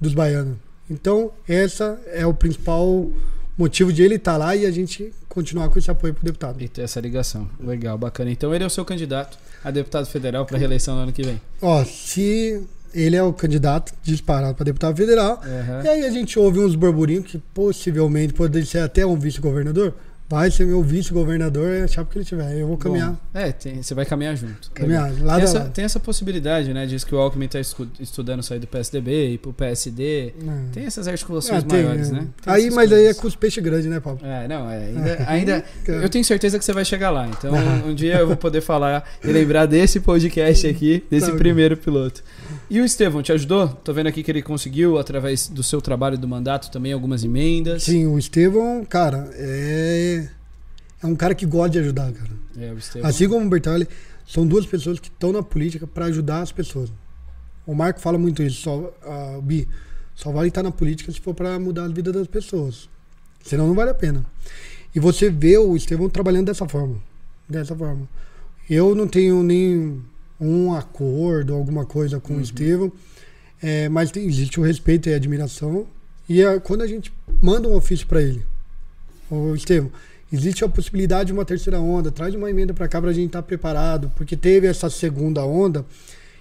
dos baianos. Então, essa é o principal motivo de ele estar lá e a gente continuar com esse apoio pro deputado. E ter essa ligação. Legal, bacana. Então ele é o seu candidato a deputado federal para reeleição no ano que vem. Ó, se ele é o candidato disparado para deputado federal, Aham. e aí a gente ouve uns burburinhos que possivelmente pode ser até um vice-governador, vai ser meu vice-governador, é a chapa que ele tiver. Eu vou caminhar. Bom, é, tem- você vai caminhar junto. Caminhar, lado tem, essa, lado. tem essa possibilidade, né? Diz que o Alckmin está estudando sair do PSDB e pro PSD. Não. Tem essas articulações Ah, tem, maiores, é. né? Tem Aí, mas aí é coisas. com os peixes grandes, né, Paulo? É, não, é, ainda, ainda- eu tenho certeza que você vai chegar lá. Então, Ah. um dia eu vou poder falar e lembrar desse podcast aqui, desse Tá. primeiro piloto. E o Estevão, te ajudou? Tô vendo aqui que ele conseguiu, através do seu trabalho do mandato, também algumas emendas. Sim, o Estevão, cara, é. É um cara que gosta de ajudar, cara. É, o Estevão. Assim como o Bertoli, são duas pessoas que estão na política para ajudar as pessoas. O Marco fala muito isso, só, a Bi, só vale estar na política se for para mudar a vida das pessoas. Senão não vale a pena. E você vê o Estevão trabalhando dessa forma. Dessa forma. Eu não tenho nem um acordo, alguma coisa com Uhum. o Estevão, é, mas tem- existe o respeito e a admiração. E é, quando a gente manda um ofício para ele, o Estevão, existe a possibilidade de uma terceira onda, traz uma emenda para cá para a gente estar preparado, porque teve essa segunda onda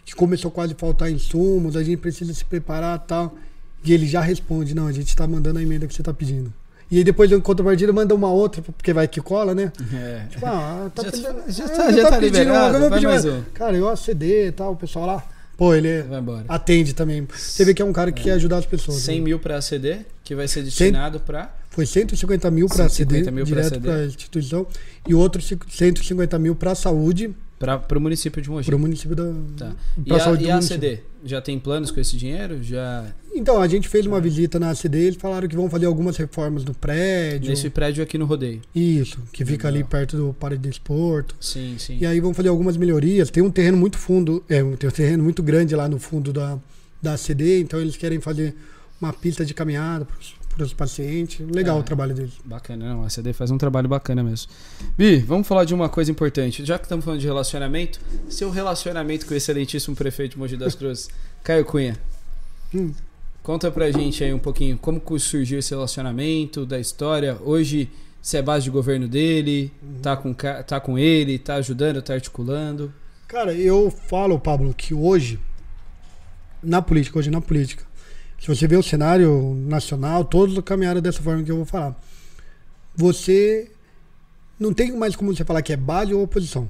que começou quase a faltar insumos, a gente precisa se preparar tal. E ele já responde, não, a gente está mandando a emenda que você está pedindo. E aí depois, em contrapartida, manda uma outra, porque vai que cola, né? É. Tipo, ah, tá Já pedindo- tá- já ah, tá- já tá liberado, eu vou vai pedir mais um. Cara, eu ACD e tal, o pessoal lá. Pô, ele Vai embora. atende também. Você vê que é um cara que quer ajudar as pessoas. 100 né? mil para ACD, que vai ser destinado para. Foi 150 mil para 150 ACD, mil direto para a instituição, e outros 150 mil para a saúde, Para o município de Mogi. para o município da. Tá. E a, e a. ACD? Já tem planos com esse dinheiro? Já. Então, a gente fez uma visita na ACD, eles falaram que vão fazer algumas reformas no prédio. Nesse prédio aqui no rodeio. Isso, que fica Legal. ali perto do Parque de Desporto. Sim, sim. E aí vão fazer algumas melhorias. Tem um terreno muito fundo, é, um- tem um terreno muito grande lá no fundo da, da ACD, então eles querem fazer uma pista de caminhada para os pacientes. Legal Ah. o trabalho deles. Bacana, não. A CD faz um trabalho bacana mesmo. Bi, vamos falar de uma coisa importante. Já que estamos falando de relacionamento, seu relacionamento com o excelentíssimo prefeito de Mogi das Cruzes, Caio Cunha. Hum. Conta pra gente aí um pouquinho como surgiu esse relacionamento, da história. Hoje você é base de governo dele, tá, com, tá com ele, tá ajudando, tá articulando. Cara, eu falo, Pablo, que hoje, na política, hoje na política, se você vê o cenário nacional, todos caminharam dessa forma que eu vou falar. Você não tem mais como você falar que é base ou oposição.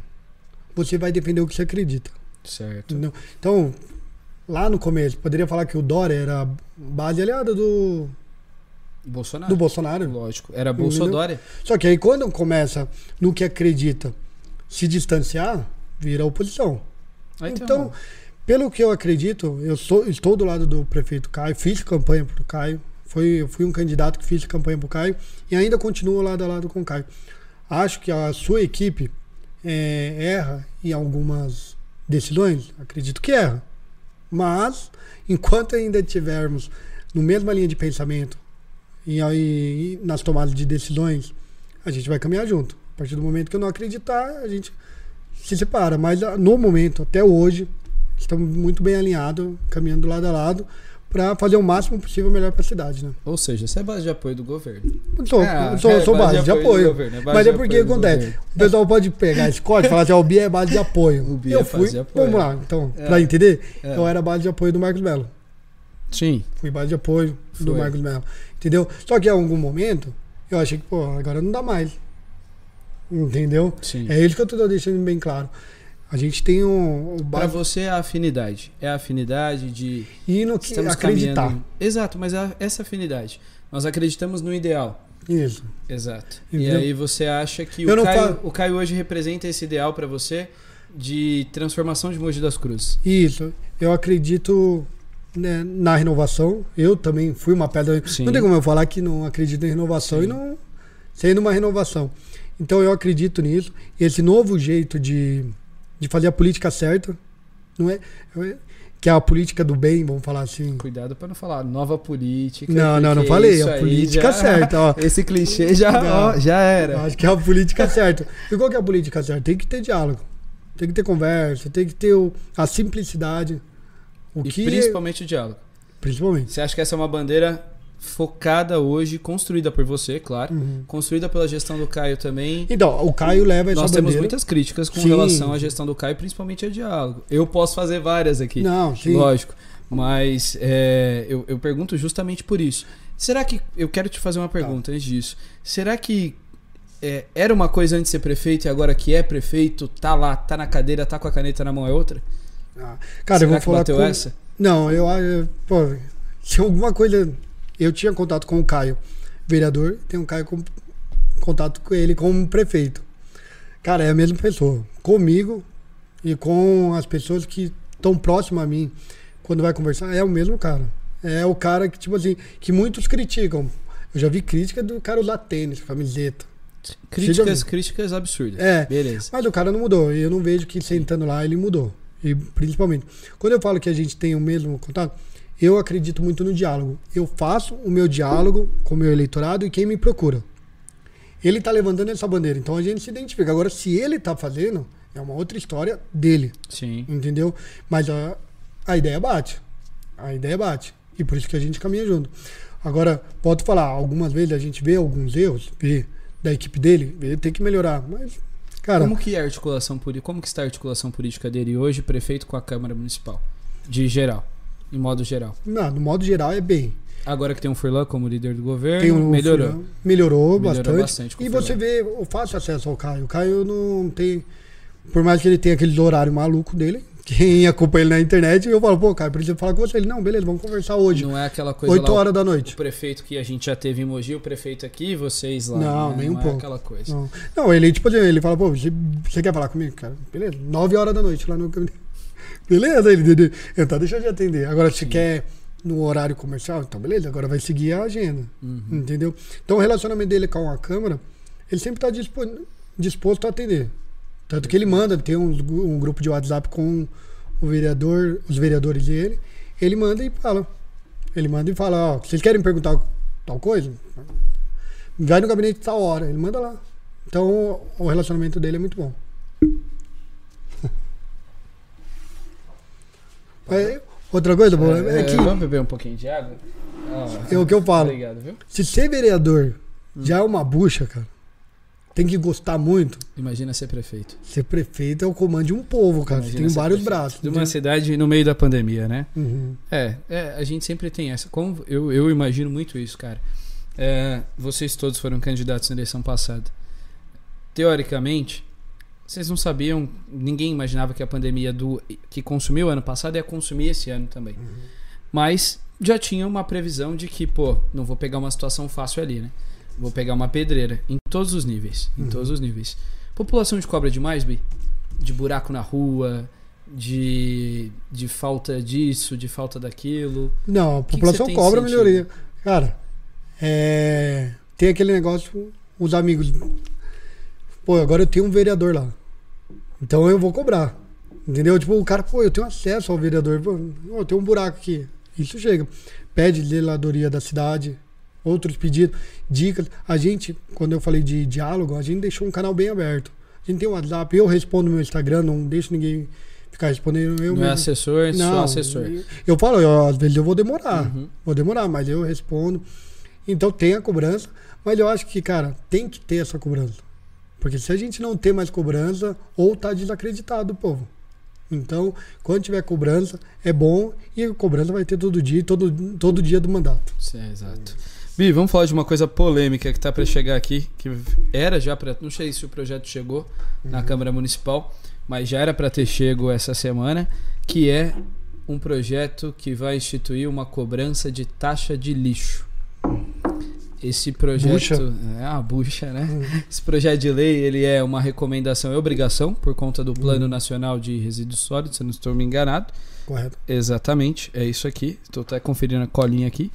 Você vai defender o que você acredita. Certo. entendeu? Então, lá no começo, poderia falar que o Dória era base aliada do, Bolsonaro. do Bolsonaro. Lógico. Era Bolsonaro. Só que aí quando começa no que acredita se distanciar, vira oposição. Aí Então, pelo que eu acredito, eu sou, estou do lado do prefeito Caio, fiz campanha para o Caio, fui, um candidato que fiz campanha para o Caio e ainda continuo lado a lado com o Caio. Acho que a sua equipe é, erra em algumas decisões, acredito que erra. Mas, enquanto ainda tivermos no mesma linha de pensamento e aí nas tomadas de decisões, a gente vai caminhar junto. A partir do momento que eu não acreditar, a gente se separa. Mas ah, no momento, até hoje, estamos muito bem alinhados, caminhando lado a lado, para fazer o máximo possível melhor para a cidade, né? Ou seja, você é base de apoio do governo. Sou, Ah, sou, é sou base, de do apoio. governo, é base Mas é porque apoio do acontece. O pessoal pode pegar esse código e falar assim, o Bia é base de apoio. O Bia eu é fui, base de apoio. vamos lá, então, É. para entender, É. eu era base de apoio do Marcos Melo. Sim. Fui base de apoio do Foi. Marcos Melo. Entendeu? Só que em algum momento, eu achei que, pô, agora não dá mais. Entendeu? Sim. É isso que eu tô deixando bem claro. A gente tem um, Pra base você é a afinidade. É a afinidade de e no que estamos acreditar. caminhando. Exato, mas é essa afinidade. Nós acreditamos no ideal. Isso. Exato. Entendeu? E aí você acha que Eu o Caio, falo- o Caio hoje representa esse ideal pra você de transformação de Mogi das Cruzes. Isso. Eu acredito né, na renovação. Eu também fui uma pedra. Sim. Não tem como eu falar que não acredito em renovação Sim. e não sendo uma renovação. Então eu acredito nisso. Esse novo jeito de, de fazer a política certa, não é, que é a política do bem, vamos falar assim. Cuidado pra não falar nova política. Não, não, não falei. A política já- certa, ó. Esse clichê já, Não. ó, já era. acho que é a política certa. E qual que é a política certa? Tem que ter diálogo. Tem que ter conversa, tem que ter o- a simplicidade. O E que principalmente o diálogo. principalmente. Você acha que essa é uma bandeira focada hoje, construída por você, claro, Uhum. construída pela gestão do Caio também. Então, o Caio leva essa Nós temos bandeira. muitas críticas com Sim. relação à gestão do Caio, principalmente a diálogo. Eu posso fazer várias aqui, Não, sim. lógico. Mas é, eu, eu pergunto justamente por isso. Será que. Eu quero te fazer uma Tá. pergunta antes disso. Será que é, era uma coisa antes de ser prefeito e agora que é prefeito, tá lá, tá na cadeira, tá com a caneta na mão é outra? Ah, Cara, Será eu vou que falar bateu com... essa? Não, eu acho. Pô, se alguma coisa. Eu tinha contato com o Caio, vereador, tenho um Caio com contato com ele como prefeito. Cara, é a mesma pessoa. Comigo e com as pessoas que estão próximas a mim, quando vai conversar, é o mesmo cara. É o cara que, tipo assim, que muitos criticam. Eu já vi crítica do cara usar tênis, camiseta. Críticas, críticas absurdas. É. Beleza. Mas o cara não mudou. E eu não vejo que sentando lá ele mudou. E principalmente, quando eu falo que a gente tem o mesmo contato, eu acredito muito no diálogo. Eu faço o meu diálogo com o meu eleitorado e quem me procura. Ele tá levantando essa bandeira, então a gente se identifica. Agora, se ele tá fazendo, é uma outra história dele, Sim. entendeu? Mas a, a ideia bate. A ideia bate. E por isso que a gente caminha junto. Agora, posso falar, algumas vezes a gente vê alguns erros vê, da equipe dele, ele tem que melhorar. Mas, cara, Como que é a articulação política? Como que está a articulação política dele hoje, prefeito com a Câmara Municipal? De geral. Em modo geral. Não, no modo geral é bem. Agora que tem um Furlan como líder do governo, um melhorou. Fulano- melhorou, Melhorou bastante. bastante e o você vê o fácil acesso ao Caio. O Caio não tem. Por mais que ele tenha aqueles horários malucos dele, quem acompanha ele na internet, eu falo, pô, Caio, preciso falar com você. Ele, não, beleza, vamos conversar hoje. Não é aquela coisa 8 lá, horas da o noite. prefeito que a gente já teve em Mogi, o prefeito aqui, vocês lá. Não, né? nem um Não é pouco. aquela coisa. Não, não ele, tipo, assim, ele fala, pô, você, quer falar comigo, cara? Beleza, 9 horas da noite lá no gabinete. Beleza, ele? Então deixa eu te atender. Agora, se quer no horário comercial, então beleza, agora vai seguir a agenda. Uhum. Entendeu? Então o relacionamento dele com a Câmara, ele sempre está disposto a atender. Tanto que ele manda, tem um, um grupo de WhatsApp com o vereador, os vereadores dele, ele manda e fala. Ele manda e fala, ó, vocês querem perguntar tal coisa? Vai no gabinete tal hora, ele manda lá. Então o relacionamento dele é muito bom. É, Outra coisa, É, é que Vamos beber um pouquinho de água? É o que eu falo. Obrigado, viu? Se ser vereador Hum. já é uma bucha, cara, tem que gostar muito. Imagina ser prefeito. Ser prefeito é o comando de um povo, cara. Você Imagina tem vários prefeito braços. De uma cidade no meio da pandemia, né? Uhum. É, é, a gente sempre tem essa. Como eu, eu imagino muito isso, cara. É, vocês todos foram candidatos na eleição passada. Teoricamente, vocês não sabiam, ninguém imaginava que a pandemia do que consumiu ano passado ia consumir esse ano também. Mas já tinha uma previsão de que, pô, não vou pegar uma situação fácil ali, né? Vou pegar uma pedreira em todos os níveis, em Uhum. todos os níveis. População de cobra demais, Bi? De buraco na rua, de, de falta disso, de falta daquilo. Não, a que população você tem cobra sentido? melhoria. Cara, é... tem aquele negócio, os amigos. Pô, agora eu tenho um vereador lá. Então eu vou cobrar. Entendeu? Tipo, o cara, pô, eu tenho acesso ao vereador. Pô, eu tenho um buraco aqui. Isso chega. Pede zeladoria da cidade, outros pedidos, dicas. A gente, quando eu falei de diálogo, a gente deixou um canal bem aberto. A gente tem um WhatsApp, eu respondo no meu Instagram, não deixo ninguém ficar respondendo. Eu não é mesmo. assessor, é só assessor. Eu, eu falo, eu, às vezes eu vou demorar. Uhum. Vou demorar, mas eu respondo. Então tem a cobrança, mas eu acho que, cara, tem que ter essa cobrança. Porque se a gente não ter mais cobrança, ou tá desacreditado o povo. Então, quando tiver cobrança, é bom e a cobrança vai ter todo dia, todo, todo dia do mandato. É, exato. Bi, vamos falar de uma coisa polêmica que tá para chegar aqui, que era já para, não sei se o projeto chegou na Câmara Municipal, mas já era para ter chego essa semana, que é um projeto que vai instituir uma cobrança de taxa de lixo. Esse projeto Bucha. é uma bucha, né? Esse projeto de lei ele é uma recomendação e obrigação por conta do Plano Nacional de Resíduos Sólidos, se eu não estou me enganado. Correto? Exatamente, é isso aqui. Estou até conferindo a colinha aqui.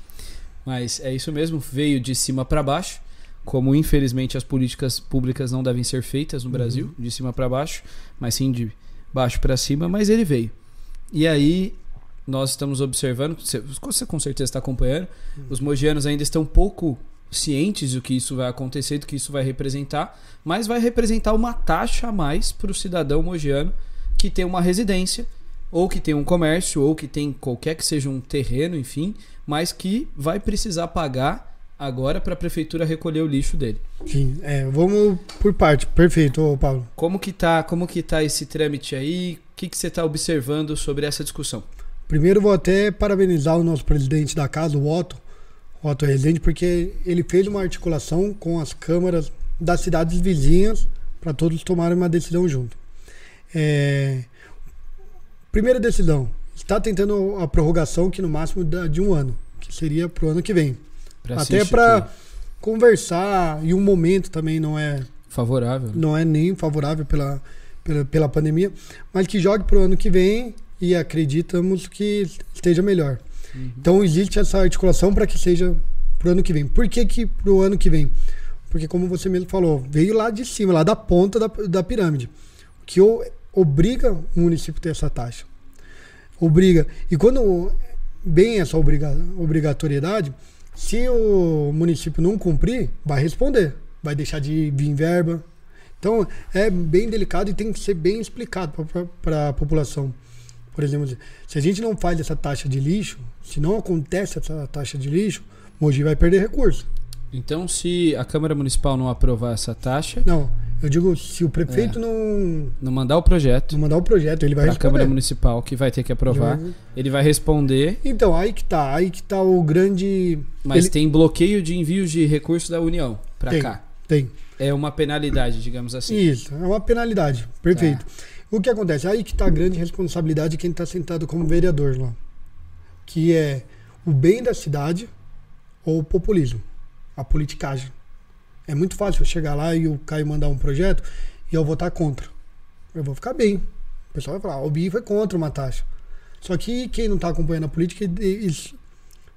Mas é isso mesmo, veio de cima para baixo. Como infelizmente as políticas públicas não devem ser feitas no Brasil, de cima para baixo, mas sim de baixo para cima, mas ele veio. E aí nós estamos observando, você você com certeza está acompanhando, os mogianos ainda estão pouco cientes do que isso vai acontecer, do que isso vai representar, mas vai representar uma taxa a mais para o cidadão mogiano que tem uma residência, ou que tem um comércio, ou que tem qualquer que seja um terreno, enfim, mas que vai precisar pagar agora para a prefeitura recolher o lixo dele. Sim, é, vamos por parte. Perfeito, Paulo. Como que tá, como que tá esse trâmite aí? O que, que você está observando sobre essa discussão? Primeiro vou até parabenizar o nosso presidente da casa, o Otto, Otto Rezende, porque ele fez uma articulação com as câmaras das cidades vizinhas para todos tomarem uma decisão junto. É, Primeira decisão, está tentando a prorrogação que no máximo de um ano, que seria para o ano que vem. Pra até para conversar e um momento também não é favorável. não é nem favorável pela, pela, pela pandemia, mas que jogue para o ano que vem e acreditamos que esteja melhor. Uhum. Então existe essa articulação para que seja para o ano que vem. Por que, que para o ano que vem? Porque, como você mesmo falou, veio lá de cima, lá da ponta da, da pirâmide, que o, obriga o município a ter essa taxa. Obriga. E quando vem essa obriga, obrigatoriedade, se o município não cumprir, vai responder. Vai deixar de vir verba. Então, é bem delicado e tem que ser bem explicado para a população. Por exemplo, se a gente não faz essa taxa de lixo, se não acontece essa taxa de lixo, Mogi vai perder recurso. Então, se a Câmara Municipal não aprovar essa taxa, Não, eu digo, se o É. prefeito não, não mandar o projeto não mandar o projeto, ele vai para a responder. Câmara Municipal, que vai ter que aprovar, Ele vai- ele vai responder, Então, aí que tá, aí que tá o grande... mas ele- tem bloqueio de envios de recursos da União para cá. Tem. É uma penalidade, digamos assim. Isso, é uma penalidade. Perfeito. Tá. O que acontece? Aí que está a grande responsabilidade de quem está sentado como vereador lá. Que é o bem da cidade ou o populismo, a politicagem. É muito fácil eu chegar lá e o Caio mandar um projeto e eu votar contra. Eu vou ficar bem. O pessoal vai falar, "Ah, o BI foi contra uma taxa. Só que quem não está acompanhando a política eles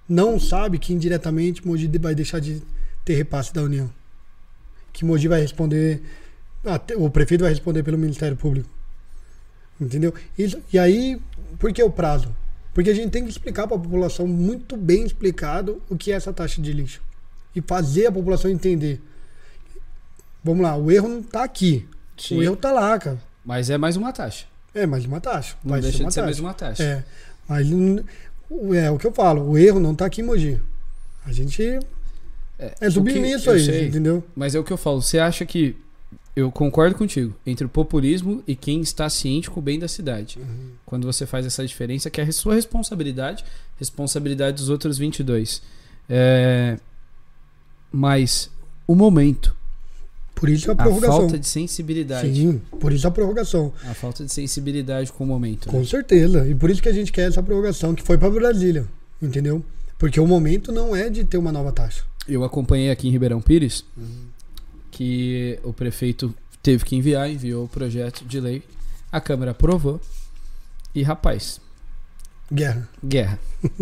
não sabe que indiretamente Mogi vai deixar de ter repasse da União. Que Mogi vai responder o prefeito vai responder pelo Ministério Público. Entendeu? Isso- e aí, por que o prazo? Porque a gente tem que explicar para a população muito bem explicado o que é essa taxa de lixo. E fazer a população entender. Vamos lá, o erro não está aqui. Sim. O erro está lá, cara. Mas é mais uma taxa. É mais uma taxa. Não Vai deixa ser de ser taxa. mais uma taxa. É. Mas é o que eu falo, o erro não tá aqui Mogi. A gente É, é submisso aí, sei, entendeu? Mas é o que eu falo. Você acha que. Eu concordo contigo. Entre o populismo e quem está ciente com o bem da cidade. Quando você faz essa diferença, que é a sua responsabilidade, responsabilidade dos outros 22. É... Mas o momento, Por isso a a prorrogação. falta de sensibilidade. Sim, por isso a prorrogação. A falta de sensibilidade com o momento. né? Com certeza. E por isso que a gente quer essa prorrogação, que foi para Brasília, entendeu? Porque o momento não é de ter uma nova taxa. Eu acompanhei aqui em Ribeirão Pires que o prefeito teve que enviar, enviou o projeto de lei, a Câmara aprovou e, rapaz, Guerra. guerra.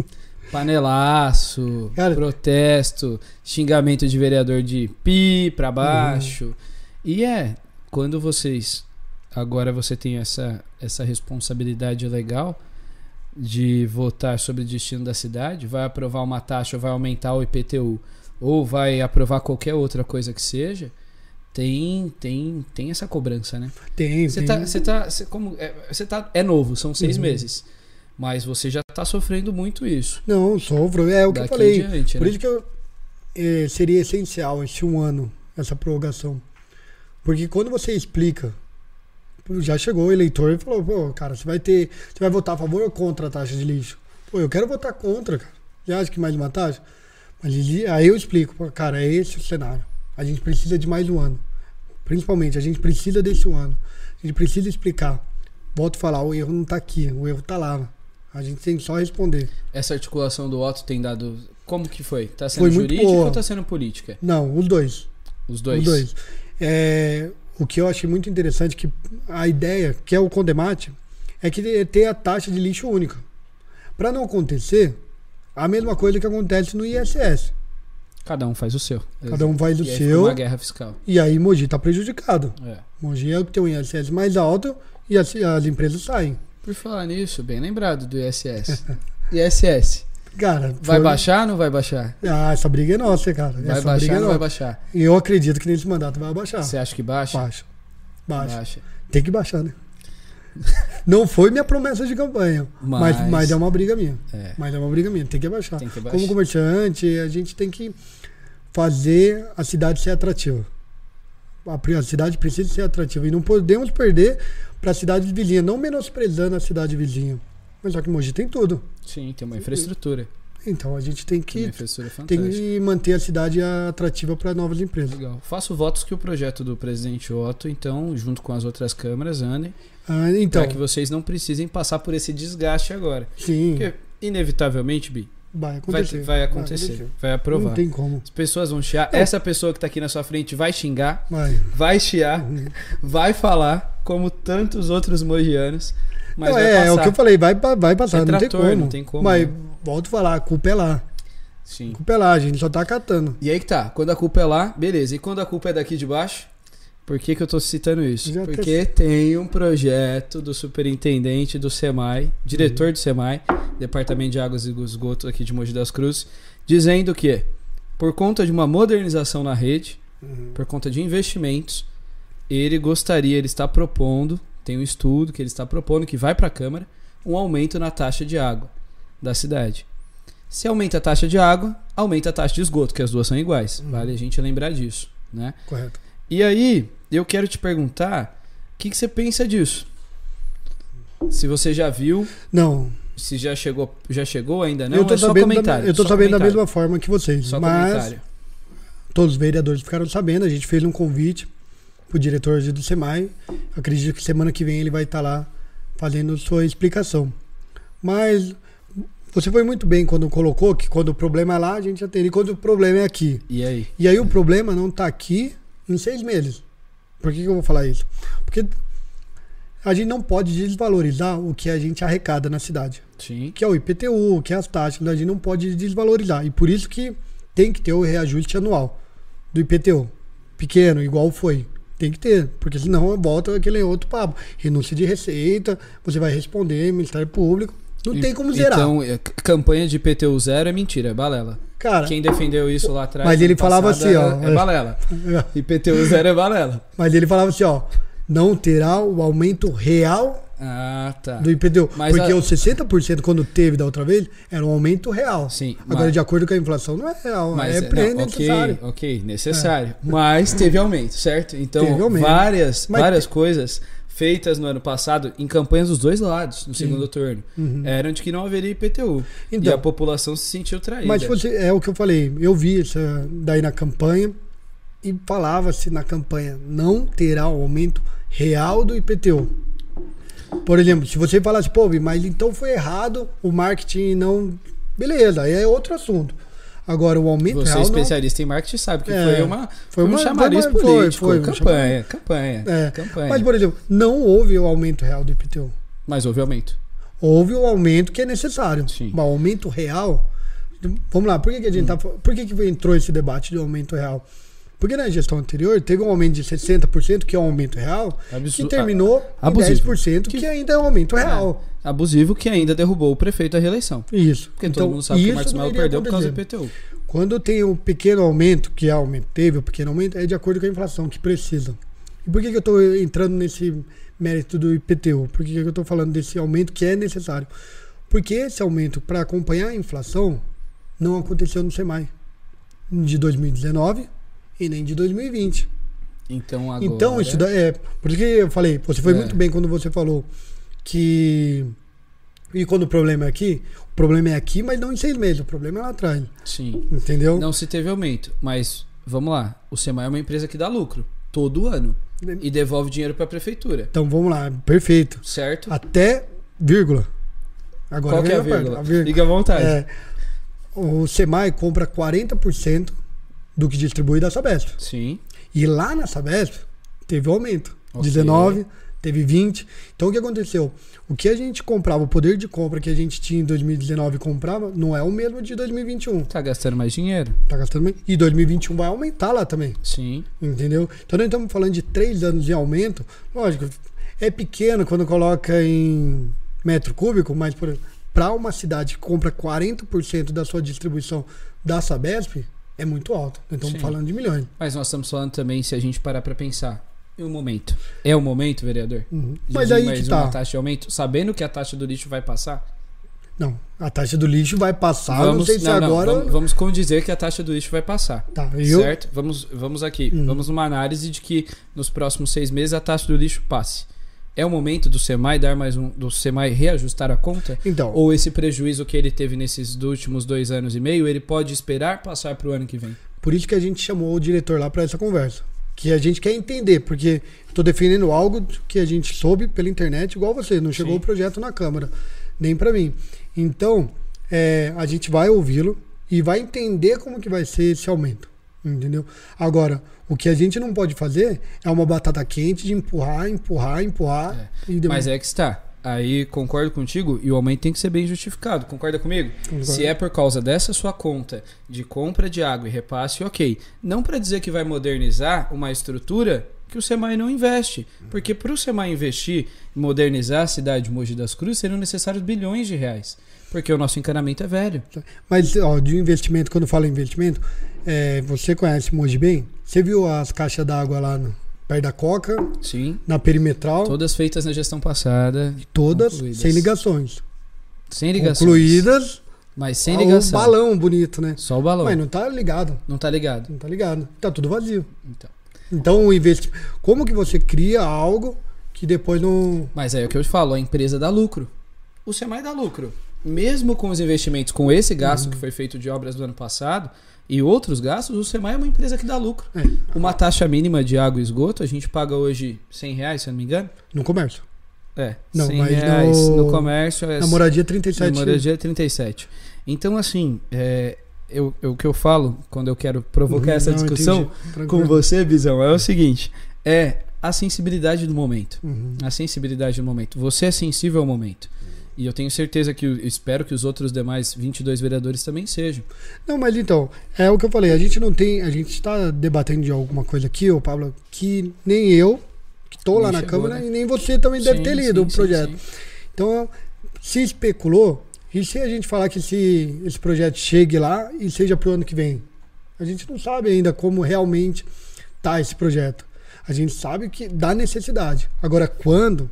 Panelaço, Cara- protesto, xingamento de vereador de pi pra baixo. Uhum. E é, quando vocês agora você tem essa essa responsabilidade legal de votar sobre o destino da cidade, vai aprovar uma taxa, vai aumentar o IPTU ou vai aprovar qualquer outra coisa que seja, tem tem tem essa cobrança, né? Tem, Você tá, você tá, você como é, você tá é novo, são seis Uhum. meses, mas você já tá sofrendo muito isso. Não, sofro. É o que eu falei. diante, Por né? isso que eu, eh, seria essencial esse um ano, essa prorrogação. Porque quando você explica, já chegou o eleitor e falou, pô, cara, você vai ter. Você vai votar a favor ou contra a taxa de lixo? Pô, eu quero votar contra, cara. Você acha que mais uma taxa? Aí eu explico, cara, é esse o cenário. A gente precisa de mais um ano. Principalmente, a gente precisa desse um ano. A gente precisa explicar. Volto a falar, o erro não tá aqui, o erro tá lá. A gente tem que só responder. Essa articulação do Otto tem dado. Como que foi? Tá sendo Foi muito jurídica boa. ou tá sendo política? Não, os dois. Os dois. Os dois. É, o que eu achei muito interessante que a ideia, que é o Condemate, é que é ter a taxa de lixo única. Para não acontecer a mesma coisa que acontece no ISS. Cada um faz o seu. Cada um faz o e seu uma guerra fiscal. e aí Mogi está prejudicado. É. Mogi é o que tem um ISS mais alto e as, as empresas saem. Por falar nisso, bem lembrado do ISS. ISS. Cara, Vai foi- baixar ou não vai baixar? Ah, essa briga é nossa, cara. Vai essa briga baixar é ou não vai baixar? E eu acredito que nesse mandato vai abaixar. Você acha que baixa? Baixa. Baixa. Tem que baixar, né? Não foi minha promessa de campanha. Mas, Mas- mas é uma briga minha. É. Mas é uma briga minha. Tem que abaixar. Tem que baixar. Como comerciante, a gente tem que fazer a cidade ser atrativa. A, a cidade precisa ser atrativa. E não podemos perder para a cidade vizinha. Não menosprezando a cidade vizinha. Mas só que Mogi tem tudo. Sim, tem uma infraestrutura. Então a gente tem que, tem que manter a cidade atrativa para novas empresas. Legal. Faço votos que o projeto do presidente Otto, então, junto com as outras câmaras, andem, Ah, então, para que vocês não precisem passar por esse desgaste agora. sim, Porque, inevitavelmente, Bi, vai vai, acontecer. vai acontecer, vai aprovar. Não tem como. As pessoas vão chiar. Essa pessoa que tá aqui na sua frente vai xingar, Vai. vai chiar, vai falar, como tantos outros mogianos. Mas Não, vai é, é o que eu falei, vai, vai passar, É não, tem trator, como. não tem como, Mas, né? volto a falar, a culpa é lá. Sim. A culpa é lá, a gente só tá catando. E aí que tá, quando a culpa é lá, beleza. E quando a culpa é daqui de baixo, por que, que eu tô citando isso? Já Porque tem um projeto do superintendente do SEMAI, diretor do SEMAI, Departamento de Águas e Esgoto aqui de Mogi das Cruzes, dizendo que, por conta de uma modernização na rede, por conta de investimentos, ele gostaria, ele está propondo, tem um estudo que ele está propondo, que vai para a Câmara, um aumento na taxa de água da cidade. Se aumenta a taxa de água, aumenta a taxa de esgoto, que as duas são iguais. Vale a gente lembrar disso, né? Correto. E aí, eu quero te perguntar, o que, que você pensa disso? Se você já viu, Não, se já chegou, já chegou ainda não, eu tô é só sabendo, da, comentário. eu tô sabendo da comentário, mesma forma que vocês. Só mas comentário. todos os vereadores ficaram sabendo, a gente fez um convite pro diretor do SEMAI. Acredito que semana que vem ele vai estar lá fazendo sua explicação. Mas você foi muito bem quando colocou que quando o problema é lá, a gente atende. E quando o problema é aqui. E aí? E aí o problema não tá aqui em seis meses. Por que, que eu vou falar isso? Porque a gente não pode desvalorizar o que a gente arrecada na cidade. Sim. Que é o IPTU, que é as taxas, a gente não pode desvalorizar. E por isso que tem que ter o reajuste anual do IPTU. Pequeno, igual foi. Tem que ter, porque senão volta aquele outro papo. Renúncia de receita, você vai responder, Ministério Público. Não E- tem como zerar. Então, é, campanha de IPTU zero é mentira, é balela. Cara, Quem defendeu isso lá atrás. Mas ele falava assim, é- ó, É balela. IPTU zero é balela. Mas ele falava assim, ó, não terá o aumento real Ah, tá. do IPTU. Mas Porque a- os 60% quando teve da outra vez era um aumento real. Sim, Agora, mas- de acordo com a inflação, não é real. Mas, é não, ok, necessário. ok, necessário. Mas teve aumento, certo? Então, Teve aumento. várias, Mas várias coisas feitas no ano passado em campanhas dos dois lados, no segundo turno, Uhum. eram de que não haveria IPTU. e Então. a população se sentiu traída. Mas você, é o que eu falei. Eu vi isso daí na campanha e falava-se na campanha não terá o aumento real do IPTU. Por exemplo, se você falasse, pô, mas então foi errado o marketing não. Beleza, aí é outro assunto. Agora, o aumento Você é real. não- especialista em marketing sabe que É, foi uma foi um uma- chamariz foi uma- político, foi- foi campanha, campanha, É, campanha. Mas, por exemplo, não houve o aumento real do IPTU. Mas houve aumento. Houve o aumento que é necessário. Sim. Mas o aumento real. Vamos lá, por que, que a gente tá. Por que, que entrou esse debate de aumento real? Porque na gestão anterior teve um aumento de 60%, que é um aumento real, Absu- que terminou em abusivo. 10%, que, ainda é um aumento real. É, abusivo que ainda derrubou o prefeito da reeleição. Isso. Porque todo mundo sabe que o Marcos Melo perdeu por causa do. IPTU. Quando tem um pequeno aumento, que é aumento, teve o pequeno aumento, é de acordo com a inflação que precisa. E por que, que eu estou entrando nesse mérito do IPTU? Por que, que eu estou falando desse aumento que é necessário? Porque esse aumento, para acompanhar a inflação, não aconteceu no SEMAI de 2019 e nem de 2020. Então agora. Então, isso daí é. Por isso que eu falei, você foi É. muito bem quando você falou que. E quando o problema é aqui, o problema é aqui, mas não em seis meses, o problema é lá atrás. Sim. Entendeu? Não se teve aumento, mas vamos lá. O SEMAI é uma empresa que dá lucro todo ano e devolve dinheiro para a prefeitura, Então vamos lá, perfeito. certo? Até vírgula. Agora Qual que é a vem parte, vírgula? Fique à vontade. É, o SEMAI compra 40% do que distribui da Sabesp. Sim. E lá na Sabesp teve aumento. Ok. 19, teve 20. Então o que aconteceu? O que a gente comprava, o poder de compra que a gente tinha em 2019 e comprava, não é o mesmo de 2021. Tá gastando mais dinheiro? Tá gastando mais. E 2021 vai aumentar lá também. Sim. Entendeu? Então nós estamos falando de três anos de aumento. Lógico, é pequeno quando coloca em metro cúbico, mas para uma cidade que compra 40% da sua distribuição da Sabesp, é muito alto. Nós estamos Sim. falando de milhões. Mas nós estamos falando também, se a gente parar para pensar, e o momento? É o momento, vereador? Uhum. Mas aí mais que uma tá. taxa de aumento, sabendo que a taxa do lixo vai passar? Não, a taxa do lixo vai passar, não sei se não, não, agora. vamos, vamos condizer que a taxa do lixo vai passar. Tá, eu, Certo? Vamos, vamos aqui. Uhum. Vamos numa análise de que nos próximos seis meses a taxa do lixo passe. É o momento do SEMAI dar mais um. do SEMAI reajustar a conta? Então, Ou esse prejuízo que ele teve nesses últimos dois anos e meio, ele pode esperar passar para o ano que vem? por isso que a gente chamou o diretor lá para essa conversa. Que a gente quer entender, porque estou defendendo algo que a gente soube pela internet, igual você. Não chegou Sim. o projeto na Câmara, nem para mim. Então, é, a gente vai ouvi-lo e vai entender como que vai ser esse aumento. Entendeu? Agora, o que a gente não pode fazer é uma batata quente de empurrar, empurrar, empurrar. E depois- Mas é que está. Aí concordo contigo e o aumento tem que ser bem justificado. Concorda comigo? Concordo. Se é por causa dessa sua conta de compra de água e repasse, ok. Não para dizer que vai modernizar uma estrutura que o SEMAI não investe. Porque para o SEMAI investir e modernizar a cidade de Mogi das Cruzes seriam necessários bilhões de reais. Porque o nosso encanamento é velho. Mas, ó, de investimento, quando fala investimento, é, você conhece Mogi bem? Você viu as caixas d'água lá no, perto da Coca, Sim. na perimetral? Todas feitas na gestão passada. todas concluídas. sem ligações. Sem ligação. Concluídas. Mas sem ao ligação. balão bonito, né? Só o balão. Mas não tá ligado. Não tá ligado. Não tá ligado. Tá tudo vazio. Então. Então, o investimento. Como que você cria algo que depois não. Mas é o que eu te falo, a empresa dá lucro. O SEMAI dá lucro. Mesmo com os investimentos, com esse gasto Uhum. que foi feito de obras do ano passado e outros gastos, o SEMAI é uma empresa que dá lucro. É, Uma taxa mínima de água e esgoto, a gente paga hoje 100 reais, se eu não me engano. no comércio. É, Não, 100 mas reais no- no, comércio é Na moradia 37. na moradia é 37. Então, assim, é, eu, eu- o que eu falo quando eu quero provocar Uhum, essa não, discussão com você, Bizão, é o seguinte: é a sensibilidade do momento. Uhum. A sensibilidade do momento. Você é sensível ao momento. E eu tenho certeza que, espero que os outros demais 22 vereadores também sejam. Não, mas então, é o que eu falei, a gente não tem, a gente está debatendo de alguma coisa aqui, ô Pablo, que nem eu, que estou lá na chegou, Câmara, né? e nem você também deve Sim, ter lido sim, o projeto. sim. Então, se especulou, e se a gente falar que esse, esse projeto chegue lá e seja para o ano que vem? A gente não sabe ainda como realmente tá esse projeto. A gente sabe que dá necessidade. Agora, quando?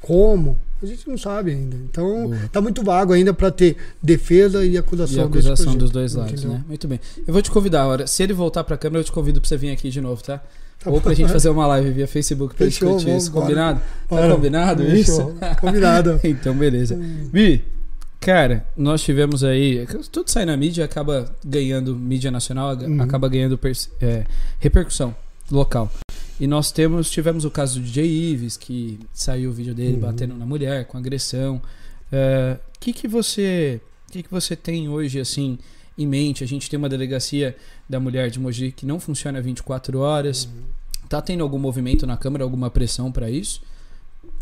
Como, a gente não sabe ainda. Então, Boa. tá muito vago ainda para ter defesa e acusação, E a acusação dos dois lados, entendeu? né? Muito bem. Eu vou te convidar, hora. Se ele voltar pra câmera, eu te convido pra você vir aqui de novo, tá? Tá Ou pra bom. gente fazer uma live via Facebook pra Fechou, discutir vamos, isso. bora. Combinado? Tá Bora. combinado Fechou. isso? Combinado. então, beleza. Bi, cara, nós tivemos aí. Tudo sai na mídia acaba ganhando mídia nacional, Uhum. acaba ganhando é, repercussão local. E nós temos, tivemos o caso do DJ Ives, que saiu o vídeo dele Uhum. batendo na mulher, com agressão. O que, que você. que, que você tem hoje, assim, em mente? A gente tem uma delegacia da mulher de Mogi que não funciona 24 horas. Uhum. Tá tendo algum movimento na Câmara, alguma pressão para isso?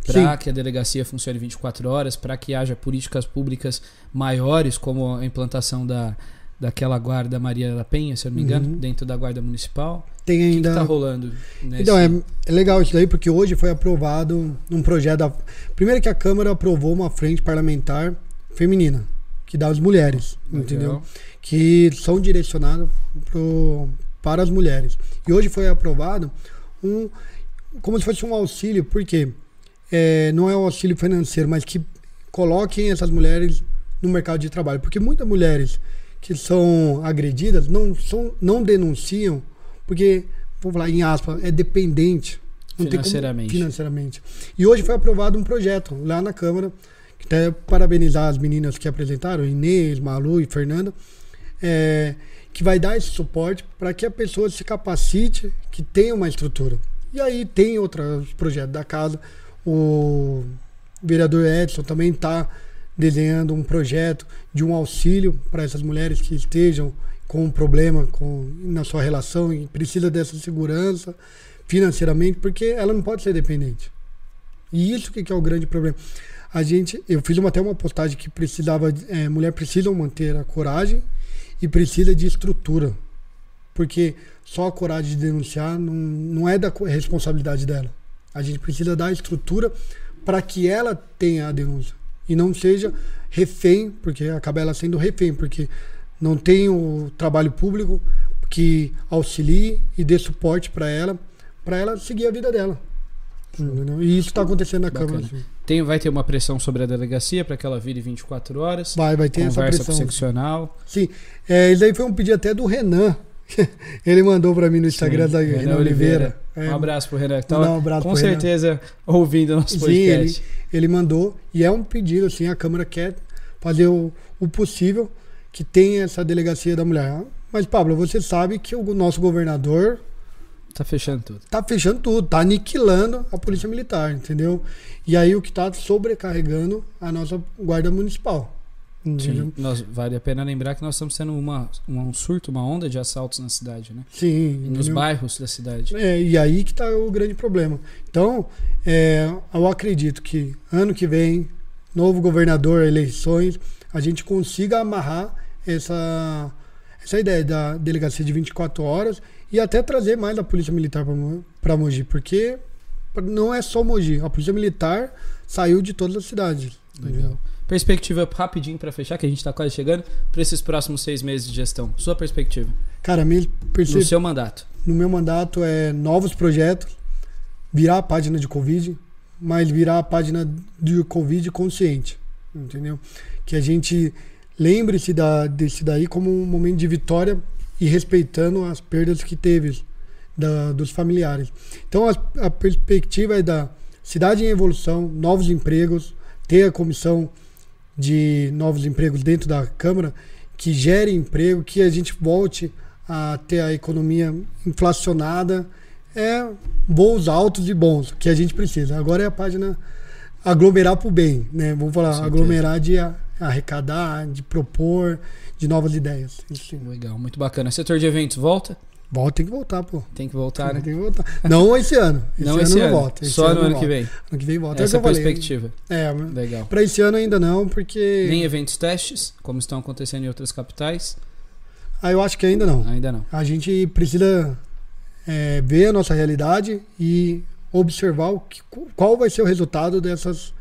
Para que a delegacia funcione 24 horas, para que haja políticas públicas maiores, como a implantação da, daquela guarda Maria da Penha, se eu não me engano, Uhum. dentro da guarda municipal. Tem O que, que ainda. tá rolando nesse... Então, é, é legal isso daí, porque hoje foi aprovado um projeto. Da... Primeiro que a Câmara aprovou uma frente parlamentar feminina, que dá às mulheres, Legal. entendeu? Que são direcionadas pro, para as mulheres. E hoje foi aprovado um. Como se fosse um auxílio, porque é, não é um auxílio financeiro, mas que coloquem essas mulheres no mercado de trabalho. Porque muitas mulheres que são agredidas não, são, não denunciam porque, vamos falar em aspas, é dependente. Tem como- Financeiramente. financeiramente. E hoje foi aprovado um projeto lá na Câmara, que até parabenizar as meninas que apresentaram, Inês, Malu e Fernanda, é, que vai dar esse suporte para que a pessoa se capacite, que tenha uma estrutura. E aí tem outros projetos da casa. O vereador Edson também está desenhando um projeto de um auxílio para essas mulheres que estejam com um problema com, na sua relação e precisa dessa segurança financeiramente, porque ela não pode ser dependente. E isso que que é o grande problema. A gente, eu fiz uma, até uma postagem que precisava, é, mulher precisa manter a coragem e precisa de estrutura, porque só a coragem de denunciar não, não é da co- responsabilidade dela. A gente precisa dar estrutura para que ela tenha a denúncia e não seja refém, porque acaba ela sendo refém, porque não tem o trabalho público que auxilie e dê suporte para ela, para ela seguir a vida dela. Entendeu? E isso está acontecendo na Bacana. Câmara. assim. Tem, vai ter uma pressão sobre a delegacia para que ela vire 24 horas. Vai, vai ter essa Conversa pressão. seccional. Sim, é, isso aí foi um pedido até do Renan. Ele mandou para mim no Instagram Sim, da Renan, Oliveira. É, Um abraço pro Renan um abraço com pro Renan. certeza ouvindo o nosso Sim, ele, ele mandou e é um pedido assim, a Câmara quer fazer o, o possível que tenha essa delegacia da mulher. Mas Pablo, você sabe que o nosso governador Tá fechando tudo. tá fechando tudo, tá aniquilando a polícia militar, entendeu? E aí o que tá sobrecarregando a nossa guarda municipal. Entendeu? Sim. Nós, vale a pena lembrar que nós estamos tendo uma, uma- um surto, uma onda de assaltos na cidade, né? Sim. E nos bairros da cidade. É, e aí que está o grande problema. Então, é, eu acredito que ano que vem, novo governador, eleições, a gente consiga amarrar essa, essa ideia da delegacia de 24 horas e até trazer mais a polícia militar para Mogi, porque não é só Mogi, a polícia militar saiu de todas as cidades. Legal. Perspectiva rapidinho para fechar, que a gente tá quase chegando, para esses próximos seis meses de gestão. Sua perspectiva, Cara, minha no seu mandato. no meu mandato é novos projetos, virar a página de Covid, mas virar a página de Covid consciente, entendeu? Que a gente lembre-se da, desse daí como um momento de vitória e respeitando as perdas que teve da- dos familiares. Então a, a perspectiva é da cidade em evolução, novos empregos, ter a comissão de novos empregos dentro da Câmara que gere emprego, que a gente volte a ter a economia inflacionada. É voos altos e bons que a gente precisa. Agora é a página aglomerar para o bem, né? Vamos falar, aglomerar de arrecadar, de propor, de novas ideias. Isso sim. Legal, muito bacana. Setor de eventos, volta? Volta, tem que voltar, pô. Tem que voltar, né? Tem que voltar. Não esse ano. Esse não ano esse não ano, volta. Esse só no não ano que vem. Ano que vem volta. Essa é falei. perspectiva. É, Legal. para esse ano ainda não, porque Nem eventos testes, como estão acontecendo em outras capitais? ah, eu acho que ainda não. Ainda não. A gente precisa é, ver a nossa realidade e observar o que, qual vai ser o resultado dessas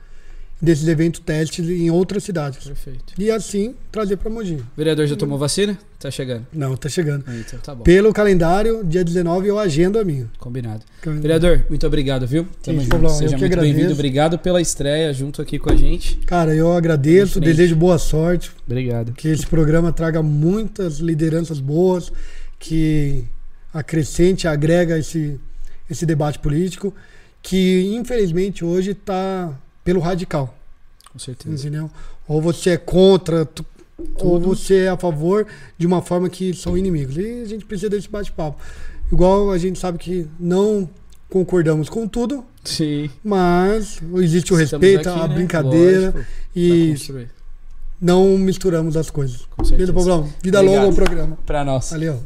desses eventos testes em outras cidades. Perfeito. E assim trazer para Mogi. Vereador já tomou vacina? Tá chegando. Não, tá chegando. Então tá bom. Pelo calendário, dia 19 eu agendo a minha. Combinado. Vereador, muito obrigado, viu? Tamo Sim, junto. Seja muito bem-vindo. Obrigado pela estreia junto aqui com a gente. Cara, eu agradeço, desejo boa sorte, Obrigado. que esse programa traga muitas lideranças boas, que acrescente, agrega esse, esse debate político, que infelizmente hoje está pelo radical, Com certeza. entendeu? Ou você é contra, tu- ou você é a favor de uma forma que são inimigos. E a gente precisa desse bate-papo. Igual a gente sabe que não concordamos com tudo, Sim. mas existe o Estamos respeito, aqui, a né? brincadeira Lógico, e não misturamos as coisas. Com certeza. Beleza, Pablão? Vida Obrigado. longa ao programa. Pra nós. Valeu.